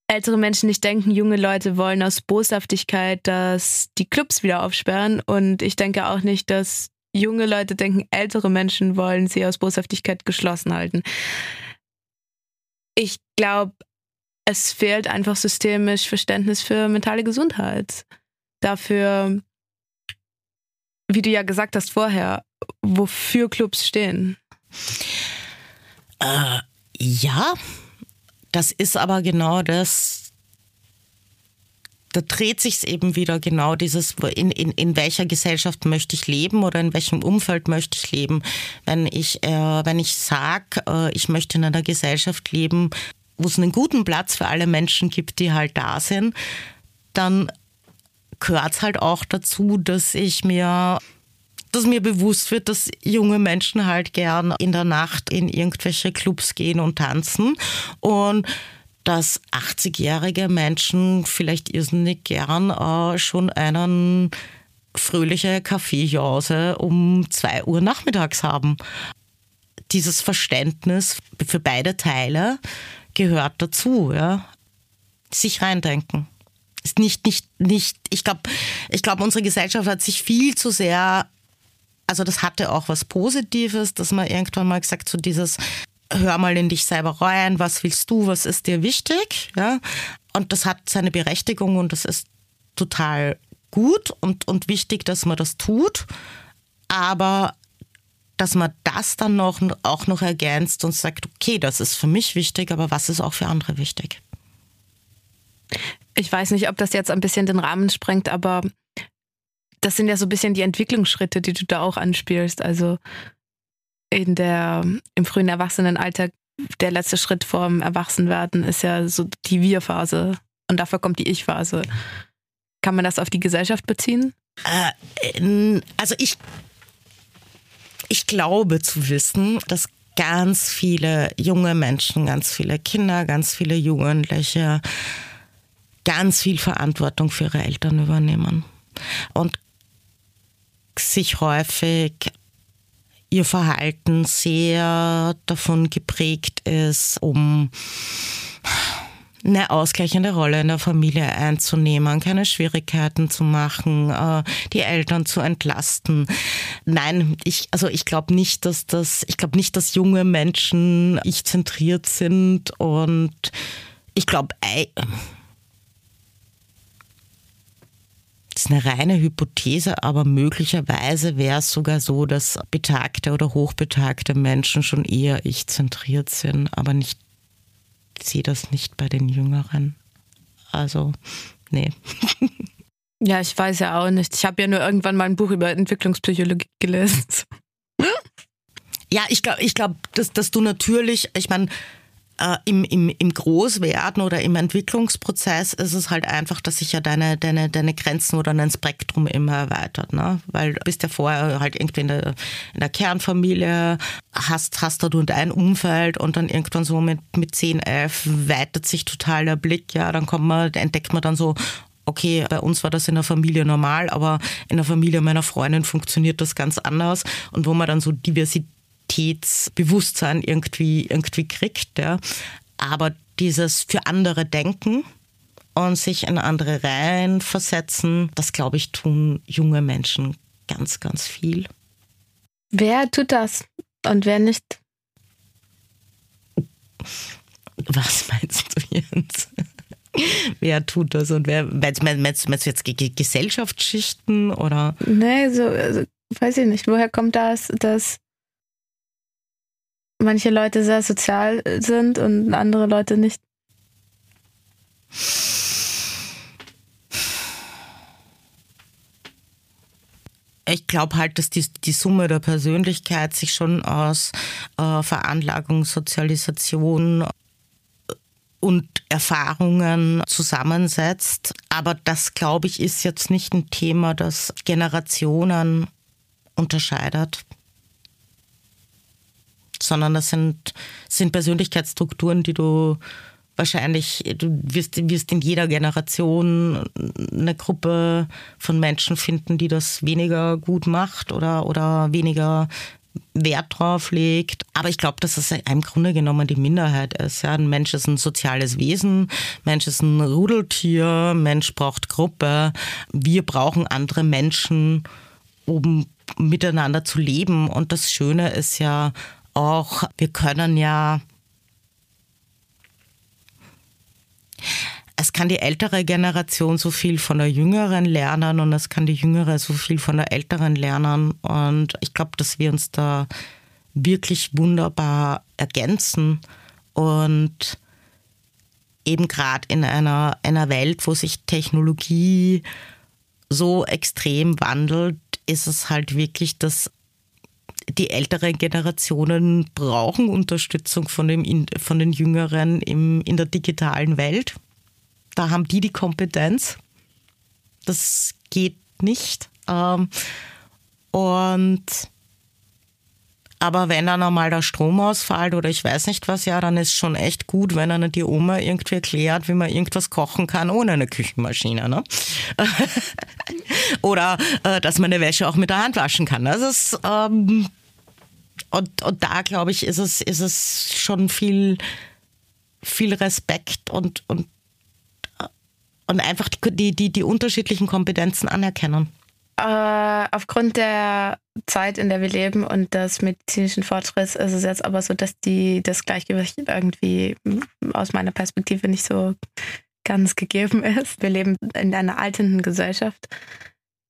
ältere Menschen nicht denken, junge Leute wollen aus Boshaftigkeit, dass die Clubs wieder aufsperren und ich denke auch nicht, dass junge Leute denken, ältere Menschen wollen sie aus Boshaftigkeit geschlossen halten. Ich glaube es fehlt einfach systemisch Verständnis für mentale Gesundheit. Dafür, wie du ja gesagt hast vorher, wofür Clubs stehen. Äh, ja, das ist aber genau das, da dreht sich eben wieder genau dieses, in, in, in welcher Gesellschaft möchte ich leben oder in welchem Umfeld möchte ich leben. Wenn ich, äh, ich sage, äh, ich möchte in einer Gesellschaft leben, wo es einen guten Platz für alle Menschen gibt, die halt da sind, dann gehört es halt auch dazu, dass ich mir dass mir bewusst wird, dass junge Menschen halt gern in der Nacht in irgendwelche Clubs gehen und tanzen und dass 80-jährige Menschen vielleicht irrsinnig gern äh, schon einen fröhliche Kaffeejause um zwei Uhr nachmittags haben. Dieses Verständnis für beide Teile gehört dazu, ja. Sich reindenken. Ist nicht, nicht, nicht, ich glaube, ich glaube, unsere Gesellschaft hat sich viel zu sehr also das hatte auch was Positives, dass man irgendwann mal gesagt, so dieses hör mal in dich selber rein, was willst du, was ist dir wichtig, ja. Und das hat seine Berechtigung und das ist total gut und, und wichtig, dass man das tut. Aber dass man das dann noch, auch noch ergänzt und sagt, okay, das ist für mich wichtig, aber was ist auch für andere wichtig? Ich weiß nicht, ob das jetzt ein bisschen den Rahmen sprengt, aber das sind ja so ein bisschen die Entwicklungsschritte, die du da auch anspielst. Also in der, im frühen Erwachsenenalter, der letzte Schritt vorm Erwachsenwerden ist ja so die Wir-Phase. Und dafür kommt die Ich-Phase. Kann man das auf die Gesellschaft beziehen? Äh, also ich, ich glaube zu wissen, dass ganz viele junge Menschen, ganz viele Kinder, ganz viele Jugendliche ganz viel Verantwortung für ihre Eltern übernehmen. Und sich häufig ihr Verhalten sehr davon geprägt ist, um eine ausgleichende Rolle in der Familie einzunehmen, keine Schwierigkeiten zu machen, äh, die Eltern zu entlasten. Nein, ich, also ich glaube nicht, dass das, ich glaube nicht, dass junge Menschen ich zentriert sind und ich glaube, ist eine reine Hypothese, aber möglicherweise wäre es sogar so, dass betagte oder hochbetagte Menschen schon eher ich-zentriert sind, aber nicht, ich sehe das nicht bei den Jüngeren. Also, nee. Ja, ich weiß ja auch nicht. Ich habe ja nur irgendwann mal ein Buch über Entwicklungspsychologie gelesen. Ja, ich glaube, ich glaub, dass, dass du natürlich, ich meine, äh, im, im, im Großwerden oder im Entwicklungsprozess ist es halt einfach, dass sich ja deine, deine, deine Grenzen oder dein Spektrum immer erweitert. Ne? Weil du bist ja vorher halt irgendwie in der, in der Kernfamilie, hast, hast da du dein Umfeld und dann irgendwann so mit, mit 10, 11 weitet sich total der Blick. Ja, dann kommt man, entdeckt man dann so, okay, bei uns war das in der Familie normal, aber in der Familie meiner Freundin funktioniert das ganz anders. Und wo man dann so Diversität Identitätsbewusstsein irgendwie, irgendwie kriegt. Ja. Aber dieses für andere denken und sich in andere Reihen versetzen, das glaube ich, tun junge Menschen ganz, ganz viel. Wer tut das und wer nicht? Was meinst du jetzt? wer tut das und wer, meinst, meinst, meinst du jetzt Gesellschaftsschichten oder? Nee, so, also, weiß ich nicht. Woher kommt das, dass manche Leute sehr sozial sind und andere Leute nicht. Ich glaube halt, dass die, die Summe der Persönlichkeit sich schon aus äh, Veranlagung, Sozialisation und Erfahrungen zusammensetzt. Aber das, glaube ich, ist jetzt nicht ein Thema, das Generationen unterscheidet sondern das sind, sind Persönlichkeitsstrukturen, die du wahrscheinlich, du wirst, wirst in jeder Generation eine Gruppe von Menschen finden, die das weniger gut macht oder, oder weniger Wert drauf legt. Aber ich glaube, dass es im Grunde genommen die Minderheit ist. Ja, ein Mensch ist ein soziales Wesen, Mensch ist ein Rudeltier, Mensch braucht Gruppe. Wir brauchen andere Menschen, um miteinander zu leben. Und das Schöne ist ja auch, wir können ja, es kann die ältere Generation so viel von der jüngeren lernen und es kann die jüngere so viel von der älteren lernen. Und ich glaube, dass wir uns da wirklich wunderbar ergänzen. Und eben gerade in einer, einer Welt, wo sich Technologie so extrem wandelt, ist es halt wirklich, dass die älteren Generationen brauchen Unterstützung von, dem, von den Jüngeren im, in der digitalen Welt. Da haben die die Kompetenz. Das geht nicht. Ähm, und aber wenn dann einmal der Strom ausfällt oder ich weiß nicht was, ja, dann ist schon echt gut, wenn einer die Oma irgendwie erklärt, wie man irgendwas kochen kann ohne eine Küchenmaschine. Ne? oder äh, dass man eine Wäsche auch mit der Hand waschen kann. Das ist, ähm, und, und da glaube ich, ist es, ist es schon viel, viel Respekt und, und, und einfach die, die, die unterschiedlichen Kompetenzen anerkennen. Äh, aufgrund der Zeit, in der wir leben und des medizinischen Fortschritts ist es jetzt aber so, dass die, das Gleichgewicht irgendwie aus meiner Perspektive nicht so ganz gegeben ist. Wir leben in einer alternden Gesellschaft.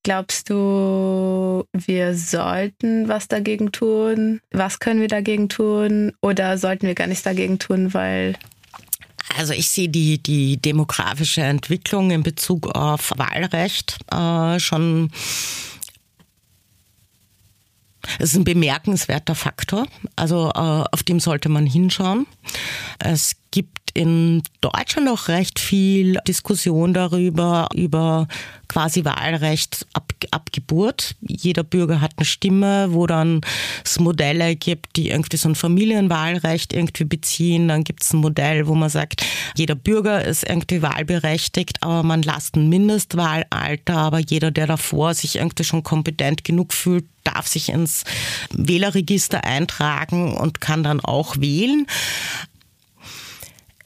Glaubst du, wir sollten was dagegen tun? Was können wir dagegen tun? Oder sollten wir gar nichts dagegen tun, weil also ich sehe die, die demografische Entwicklung in Bezug auf Wahlrecht äh, schon es ist ein bemerkenswerter Faktor, also äh, auf dem sollte man hinschauen. Es gibt in Deutschland auch recht viel Diskussion darüber, über quasi Wahlrecht ab, ab Geburt. Jeder Bürger hat eine Stimme, wo dann es Modelle gibt, die irgendwie so ein Familienwahlrecht irgendwie beziehen. Dann gibt es ein Modell, wo man sagt, jeder Bürger ist irgendwie wahlberechtigt, aber man lasst ein Mindestwahlalter, aber jeder, der davor sich irgendwie schon kompetent genug fühlt, darf sich ins Wählerregister eintragen und kann dann auch wählen.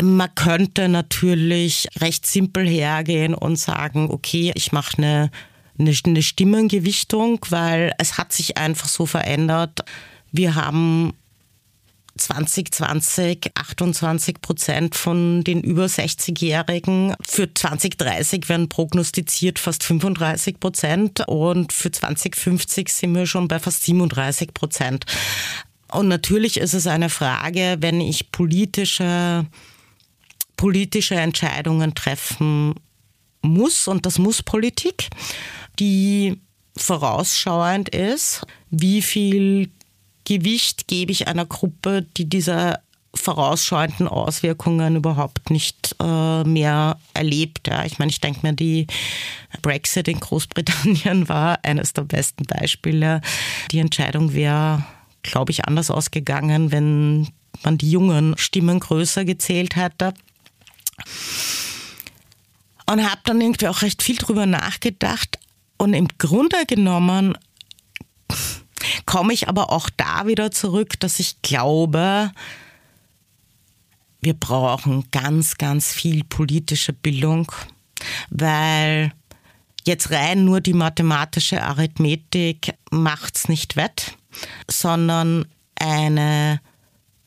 Man könnte natürlich recht simpel hergehen und sagen, okay, ich mache eine, eine, eine Stimmengewichtung, weil es hat sich einfach so verändert. Wir haben 2020 28 Prozent von den über 60-Jährigen. Für 2030 werden prognostiziert fast 35 Prozent und für 2050 sind wir schon bei fast 37 Prozent. Und natürlich ist es eine Frage, wenn ich politische politische Entscheidungen treffen muss, und das muss Politik, die vorausschauend ist, wie viel Gewicht gebe ich einer Gruppe, die diese vorausschauenden Auswirkungen überhaupt nicht äh, mehr erlebt. Ja. Ich meine, ich denke mir, die Brexit in Großbritannien war eines der besten Beispiele. Die Entscheidung wäre, glaube ich, anders ausgegangen, wenn man die jungen Stimmen größer gezählt hätte. Und habe dann irgendwie auch recht viel drüber nachgedacht. Und im Grunde genommen komme ich aber auch da wieder zurück, dass ich glaube, wir brauchen ganz, ganz viel politische Bildung, weil jetzt rein nur die mathematische Arithmetik macht's nicht wett, sondern eine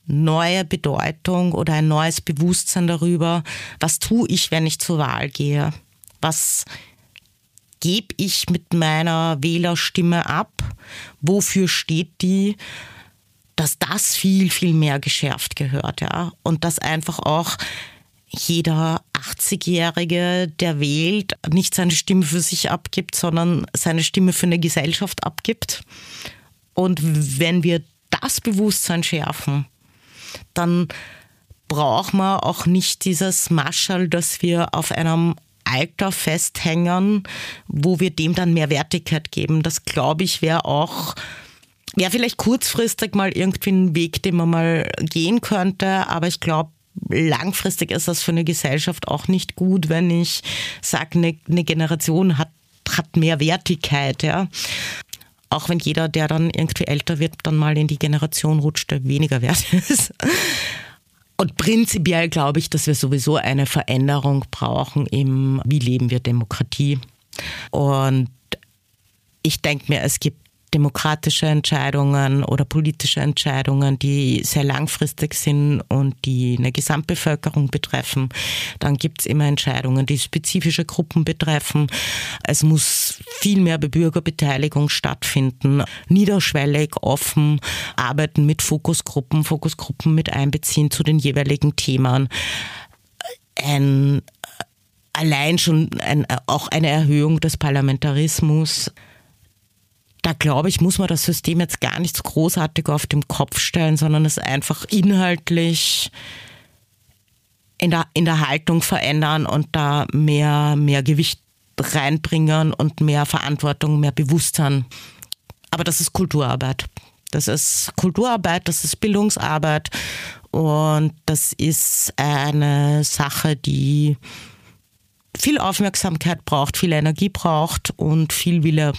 neue Bedeutung oder ein neues Bewusstsein darüber, was tue ich, wenn ich zur Wahl gehe? Was gebe ich mit meiner Wählerstimme ab? Wofür steht die? Dass das viel, viel mehr geschärft gehört, ja. Und dass einfach auch jeder 80-Jährige, der wählt, nicht seine Stimme für sich abgibt, sondern seine Stimme für eine Gesellschaft abgibt. Und wenn wir das Bewusstsein schärfen, dann braucht man auch nicht dieses Maschall, dass wir auf einem Alter festhängen, wo wir dem dann mehr Wertigkeit geben. Das glaube ich wäre auch, wäre vielleicht kurzfristig mal irgendwie ein Weg, den man mal gehen könnte, aber ich glaube, langfristig ist das für eine Gesellschaft auch nicht gut, wenn ich sage, eine, eine Generation hat, hat mehr Wertigkeit, ja. Auch wenn jeder, der dann irgendwie älter wird, dann mal in die Generation rutscht, der weniger wert ist. Und prinzipiell glaube ich, dass wir sowieso eine Veränderung brauchen im, wie leben wir Demokratie. Und ich denke mir, es gibt demokratische Entscheidungen oder politische Entscheidungen, die sehr langfristig sind und die eine Gesamtbevölkerung betreffen. Dann gibt es immer Entscheidungen, die spezifische Gruppen betreffen. Es muss viel mehr Bürgerbeteiligung stattfinden, niederschwellig, offen, arbeiten mit Fokusgruppen, Fokusgruppen mit einbeziehen zu den jeweiligen Themen ein allein schon ein, auch eine Erhöhung des Parlamentarismus. Da glaube ich, muss man das System jetzt gar nicht so großartig auf den Kopf stellen, sondern es einfach inhaltlich in der, in der Haltung verändern und da mehr, mehr Gewicht reinbringen und mehr Verantwortung, mehr Bewusstsein. Aber das ist Kulturarbeit. Das ist Kulturarbeit, das ist Bildungsarbeit und das ist eine Sache, die viel Aufmerksamkeit braucht, viel Energie braucht und viel Wille.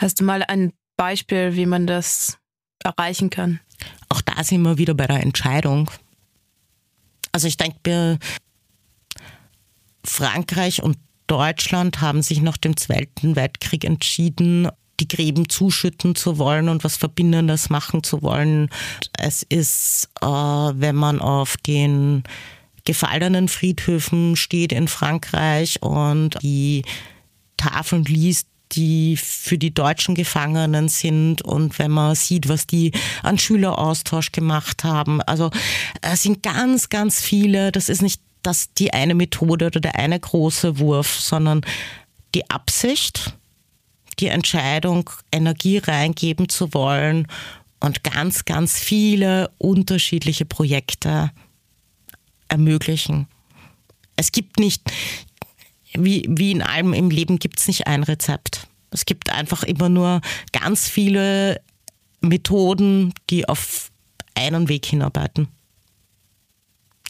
Hast du mal ein Beispiel, wie man das erreichen kann? Auch da sind wir wieder bei der Entscheidung. Also ich denke, Frankreich und Deutschland haben sich nach dem Zweiten Weltkrieg entschieden, die Gräben zuschütten zu wollen und was Verbindendes machen zu wollen. Es ist, äh, wenn man auf den gefallenen Friedhöfen steht in Frankreich und die Tafeln liest, die für die deutschen Gefangenen sind und wenn man sieht, was die an Schüleraustausch gemacht haben. Also es sind ganz, ganz viele, das ist nicht das die eine Methode oder der eine große Wurf, sondern die Absicht, die Entscheidung, Energie reingeben zu wollen und ganz, ganz viele unterschiedliche Projekte ermöglichen. Es gibt nicht, wie, wie in allem im Leben, gibt es nicht ein Rezept. Es gibt einfach immer nur ganz viele Methoden, die auf einen Weg hinarbeiten.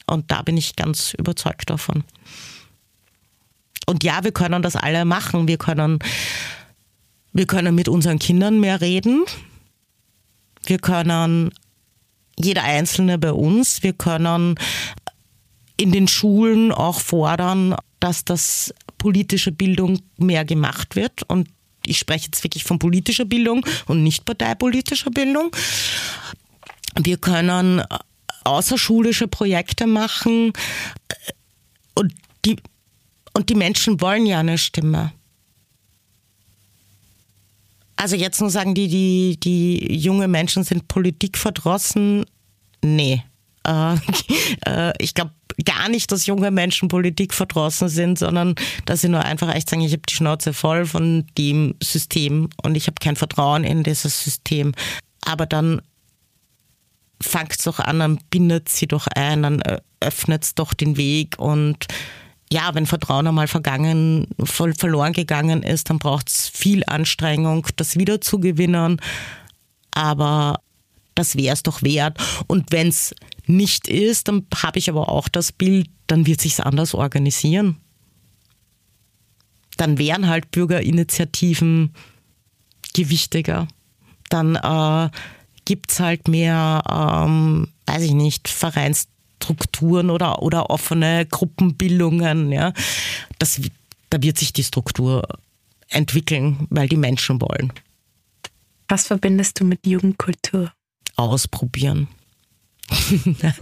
Und da bin ich ganz überzeugt davon. Und ja, wir können das alle machen. Wir können, wir können mit unseren Kindern mehr reden. Wir können jeder Einzelne bei uns, wir können in den Schulen auch fordern, dass das politische Bildung mehr gemacht wird. Und ich spreche jetzt wirklich von politischer Bildung und nicht parteipolitischer Bildung. Wir können außerschulische Projekte machen und die, und die Menschen wollen ja eine Stimme. Also jetzt nur sagen die, die, die junge Menschen sind politikverdrossen. Nee. Äh, äh, ich glaube gar nicht, dass junge Menschen Politik verdrossen sind, sondern dass sie nur einfach echt sagen, ich habe die Schnauze voll von dem System und ich habe kein Vertrauen in dieses System. Aber dann fangt doch an, dann bindet sie doch ein, dann öffnet es doch den Weg und ja, wenn Vertrauen einmal vergangen, voll verloren gegangen ist, dann braucht es viel Anstrengung, das wieder zu gewinnen. Aber das wäre es doch wert. Und wenn es nicht ist, dann habe ich aber auch das Bild, dann wird sich anders organisieren. Dann wären halt Bürgerinitiativen gewichtiger. Dann äh, gibt es halt mehr, ähm, weiß ich nicht, Vereinsstrukturen oder, oder offene Gruppenbildungen. Ja. Das, da wird sich die Struktur entwickeln, weil die Menschen wollen. Was verbindest du mit Jugendkultur? Ausprobieren.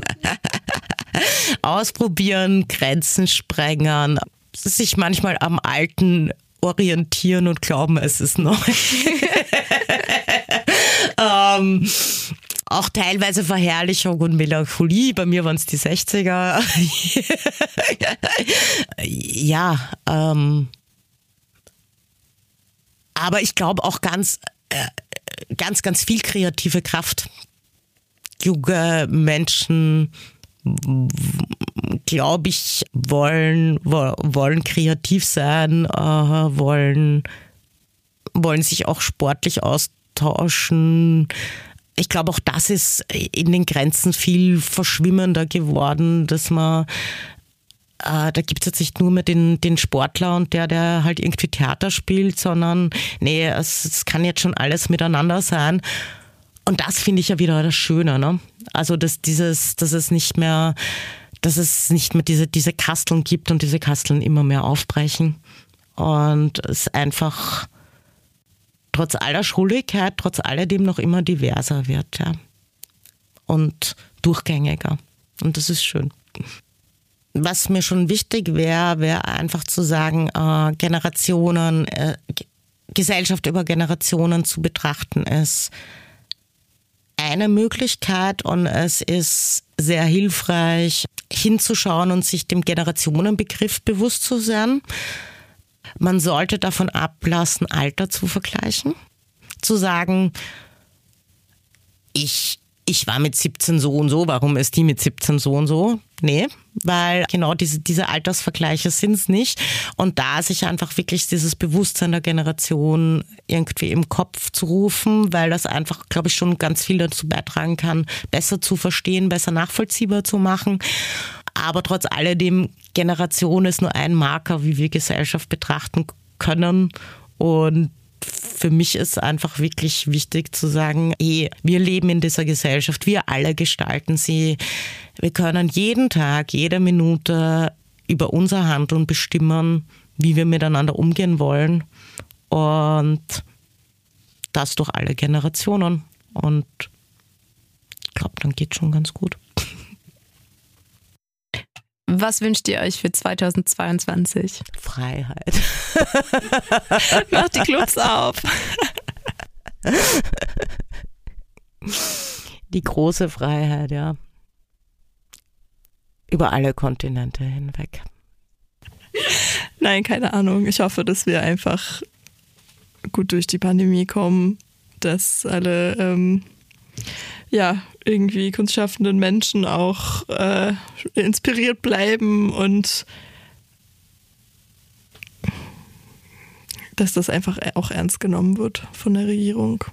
Ausprobieren, Grenzen sprengen, sich manchmal am Alten orientieren und glauben, es ist neu. ähm, auch teilweise Verherrlichung und Melancholie. Bei mir waren es die 60er. ja, ähm, aber ich glaube auch ganz, äh, ganz, ganz viel kreative Kraft junge Menschen glaube ich, wollen, wollen kreativ sein, äh, wollen, wollen sich auch sportlich austauschen. Ich glaube, auch das ist in den Grenzen viel verschwimmender geworden, dass man äh, da gibt es jetzt nicht nur mehr den, den Sportler und der, der halt irgendwie Theater spielt, sondern nee, es, es kann jetzt schon alles miteinander sein. Und das finde ich ja wieder das Schöne, ne? Also, dass dieses, dass es nicht mehr, dass es nicht mehr diese, diese Kasteln gibt und diese Kasteln immer mehr aufbrechen. Und es einfach trotz aller Schuldigkeit, trotz alledem noch immer diverser wird, ja. Und durchgängiger. Und das ist schön. Was mir schon wichtig wäre, wäre einfach zu sagen, äh, Generationen, äh, Gesellschaft über Generationen zu betrachten ist, eine Möglichkeit und es ist sehr hilfreich, hinzuschauen und sich dem Generationenbegriff bewusst zu sein. Man sollte davon ablassen, Alter zu vergleichen. Zu sagen, ich, ich war mit 17 so und so, warum ist die mit 17 so und so? Nee, weil genau diese, diese Altersvergleiche sind es nicht. Und da sich einfach wirklich dieses Bewusstsein der Generation irgendwie im Kopf zu rufen, weil das einfach, glaube ich, schon ganz viel dazu beitragen kann, besser zu verstehen, besser nachvollziehbar zu machen. Aber trotz alledem, Generation ist nur ein Marker, wie wir Gesellschaft betrachten können. Und für mich ist einfach wirklich wichtig zu sagen, hey, wir leben in dieser Gesellschaft, wir alle gestalten sie. Wir können jeden Tag, jede Minute über unser Handeln bestimmen, wie wir miteinander umgehen wollen. Und das durch alle Generationen. Und ich glaube, dann geht schon ganz gut. Was wünscht ihr euch für 2022? Freiheit. Macht die Clubs auf. Die große Freiheit, ja. Über alle Kontinente hinweg. Nein, keine Ahnung. Ich hoffe, dass wir einfach gut durch die Pandemie kommen, dass alle ähm, ja, irgendwie kunstschaffenden Menschen auch äh, inspiriert bleiben und dass das einfach auch ernst genommen wird von der Regierung.